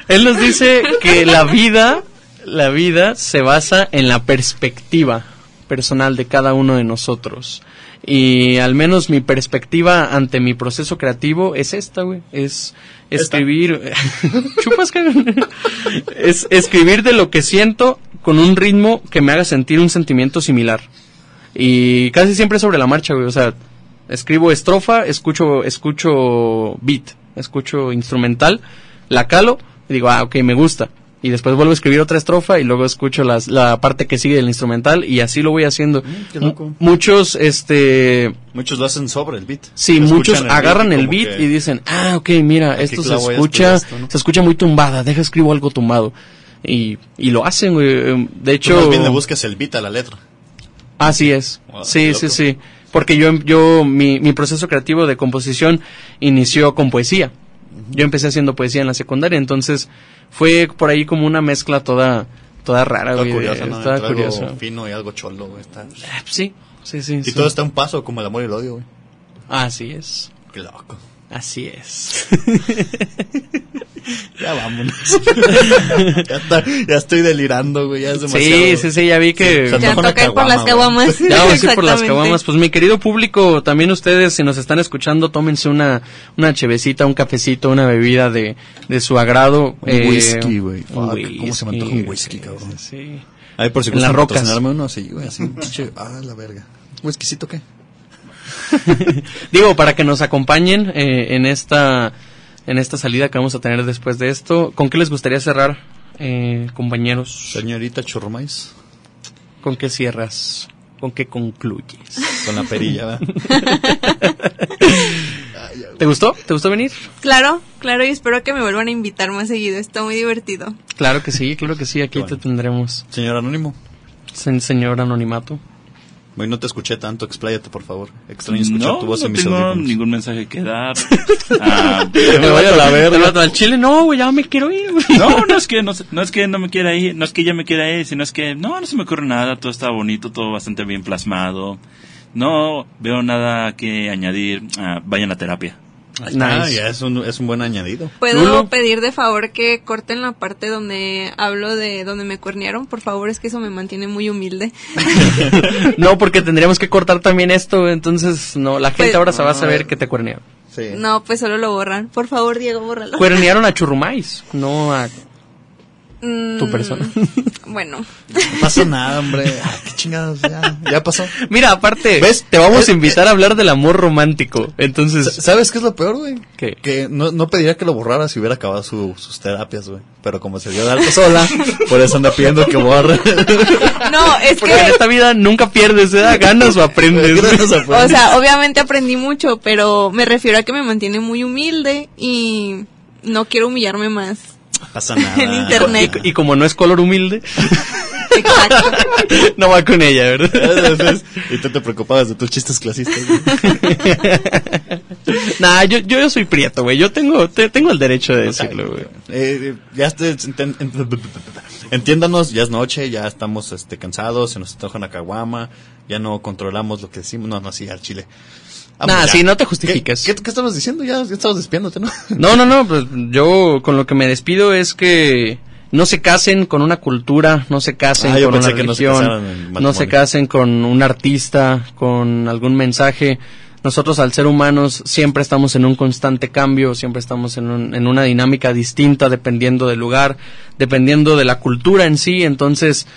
Él nos dice que la vida, la vida se basa en la perspectiva personal de cada uno de nosotros. Y al menos mi perspectiva ante mi proceso creativo es esta, güey. Es escribir. Chupas. Es escribir de lo que siento con un ritmo que me haga sentir un sentimiento similar. Y casi siempre sobre la marcha, güey. O sea, escribo estrofa, escucho, escucho beat, escucho instrumental, la calo y digo, ah, ok, me gusta. Y después vuelvo a escribir otra estrofa y luego escucho las, la parte que sigue del instrumental y así lo voy haciendo. qué loco. M- Muchos, este, Muchos lo hacen sobre el beat. Sí, muchos el agarran el beat y dicen, ah, ok, mira, esto se escucha, esto, ¿no? se escucha muy tumbada, deja escribo algo tumbado. Y, y lo hacen, güey. De Tú hecho, más bien le buscas el beat a la letra. así es. Wow, sí, sí, sí. Porque yo, yo mi, mi proceso creativo de composición inició con poesía. Yo empecé haciendo poesía en la secundaria, entonces fue por ahí como una mezcla toda, toda rara, güey. curioso, ¿no? estaba Entre algo curioso. fino y algo cholo, güey. Está... Ah, Sí, sí, sí. Y sí. todo está un paso, como el amor y el odio, güey. Así es. Qué loco. Así es. Ya vámonos. ya, está- ya estoy delirando, güey. Ya es demasiado. Sí, sí, sí, ya vi que... Se Ya toca ir por las caguama, caguamas. Ya vamos a ir por las caguamas. Pues mi querido público, también ustedes, si nos están escuchando, tómense una, una chevecita, un cafecito, una bebida de, de su agrado. Un eh, whisky, güey. un Fuck, ¿cómo se me antoja un whisky, sí, cabrón? Sí. Ay, por si En las gustan rocas. patrocinarme uno, sí, güey. Así. Ah, la verga. ¿Whiskycito qué? Digo, para que nos acompañen eh, en esta en esta salida que vamos a tener después de esto. ¿Con qué les gustaría cerrar, eh, compañeros? Señorita Churrumais, ¿Con qué cierras? ¿Con qué concluyes? con la perilla, ¿verdad? ¿Te gustó? ¿Te gustó venir? Claro, claro, y espero que me vuelvan a invitar más seguido. Está muy divertido. Claro que sí, claro que sí. Aquí te tendremos, Señor Anónimo, sen- señor anonimato. Hoy no te escuché tanto, expláyate, por favor. Extraño escuchar No, tu voz no en mis tengo audífonos. ningún mensaje que dar. Ah, Me voy a la verga. Al chile, no, güey, ya me quiero ir, no, no es que no, se- no es que no me quiera ir, no es que ya me quiera ir, sino es que no, no se me ocurre nada, todo está bonito, todo bastante bien plasmado. No veo nada que añadir. Ah, vayan a terapia. Está, Nice. ya es un, es un buen añadido. ¿Puedo Lulo. pedir de favor que corten la parte donde hablo de donde me cuernearon? Por favor, es que eso me mantiene muy humilde. No, porque tendríamos que cortar también esto, entonces no, la gente Pues- ahora se va a saber que te cuernearon. Sí. No, pues solo lo borran. Por favor, Diego, bórralo. Cuernearon a Churrumais, no a tu persona. Bueno, No pasa nada, hombre. Ay, qué chingados, ya, ya pasó. Mira, aparte, ¿Ves? te vamos a invitar a hablar del amor romántico. Entonces, ¿Sabes qué es lo peor, güey? ¿Qué? Que no, no pediría que lo borrara si hubiera acabado su- sus terapias, güey. Pero como se dio de alta sola, por eso anda pidiendo que borre. no, es porque en que, esta vida nunca pierdes, ¿eh? ganas o aprendes. o sea, obviamente aprendí mucho, pero me refiero a que me mantiene muy humilde y no quiero humillarme más. Pasa nada. En internet. y, y como no es color humilde, Exacto. no va con ella, ¿verdad? y tú te preocupabas de tus chistes clasistas. güey. nah, yo, yo, soy prieto, güey. Yo tengo, te- tengo el derecho de decirlo, güey. Eh, ya enten- entiéndanos, ya es noche, ya estamos este, cansados, se nos antoja una caguama, ya no controlamos lo que decimos. No, no, sí, al chile. Vamos, Nah, ya. sí, no te ¿Qué, justifiques. qué, qué estabas diciendo? Ya, ya estabas despiándote, ¿no? No, no, no, pues yo con lo que me despido es que no se casen con una cultura, no se casen Ah, con una no religión, no se casen con un artista, con algún mensaje. Nosotros al ser humanos siempre estamos en un constante cambio, siempre estamos en, un- en una dinámica distinta dependiendo del lugar, dependiendo de la cultura en sí. Entonces,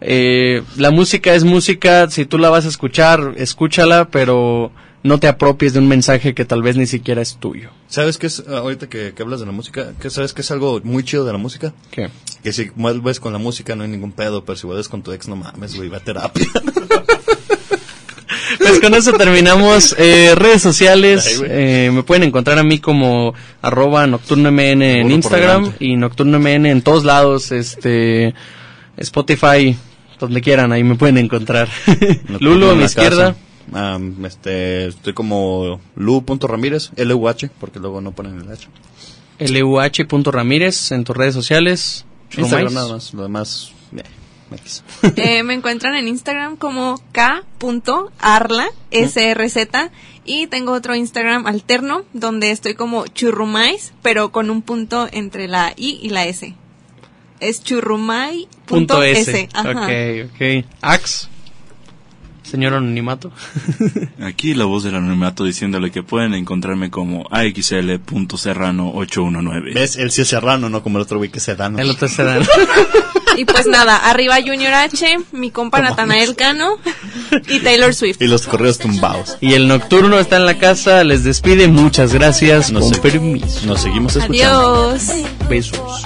eh, la música es música, si tú la vas a escuchar, escúchala, pero no te apropies de un mensaje que tal vez ni siquiera es tuyo. ¿Sabes qué es, ah, ahorita que, que hablas de la música, ¿qué, ¿sabes qué es algo muy chido de la música? ¿Qué? Que si vuelves con la música no hay ningún pedo, pero si vuelves con tu ex no mames, güey, va a terapia. Pues con eso terminamos. Eh, redes sociales, eh, me pueden encontrar a mí como arroba nocturnomn en Instagram y nocturnomn en todos lados, este Spotify, donde quieran, ahí me pueden encontrar. Lulo a mi izquierda. casa. Am, este, estoy como lu.ramírez, L-U-H, porque luego no ponen el H. luh.ramírez en tus redes sociales. Instagram nada más, lo demás, eh. Eh, me encuentran en Instagram como k.arla, S-R-Z, y tengo otro Instagram alterno donde estoy como churrumais, pero con un punto entre la I y la S. Es churrumai Punto S. S. Ajá. Ok, ok. Ax. Señor Anonimato. Aquí la voz del anonimato diciéndole que pueden encontrarme como AXL.serrano819. ¿Ves? Él sí es serrano, no como el otro güey que es sedano. El otro se dan. Y pues nada, arriba Junior H, mi compa Natanael Cano y Taylor Swift. Y los correos tumbados. Y el nocturno está en la casa, les despide, muchas gracias, No con permiso. Nos seguimos escuchando. Adiós. Besos.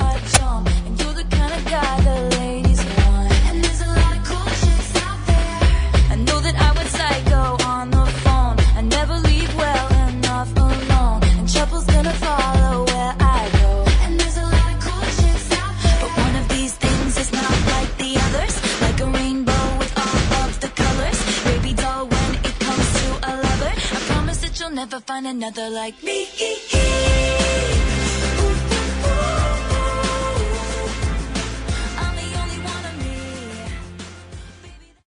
Find another like me.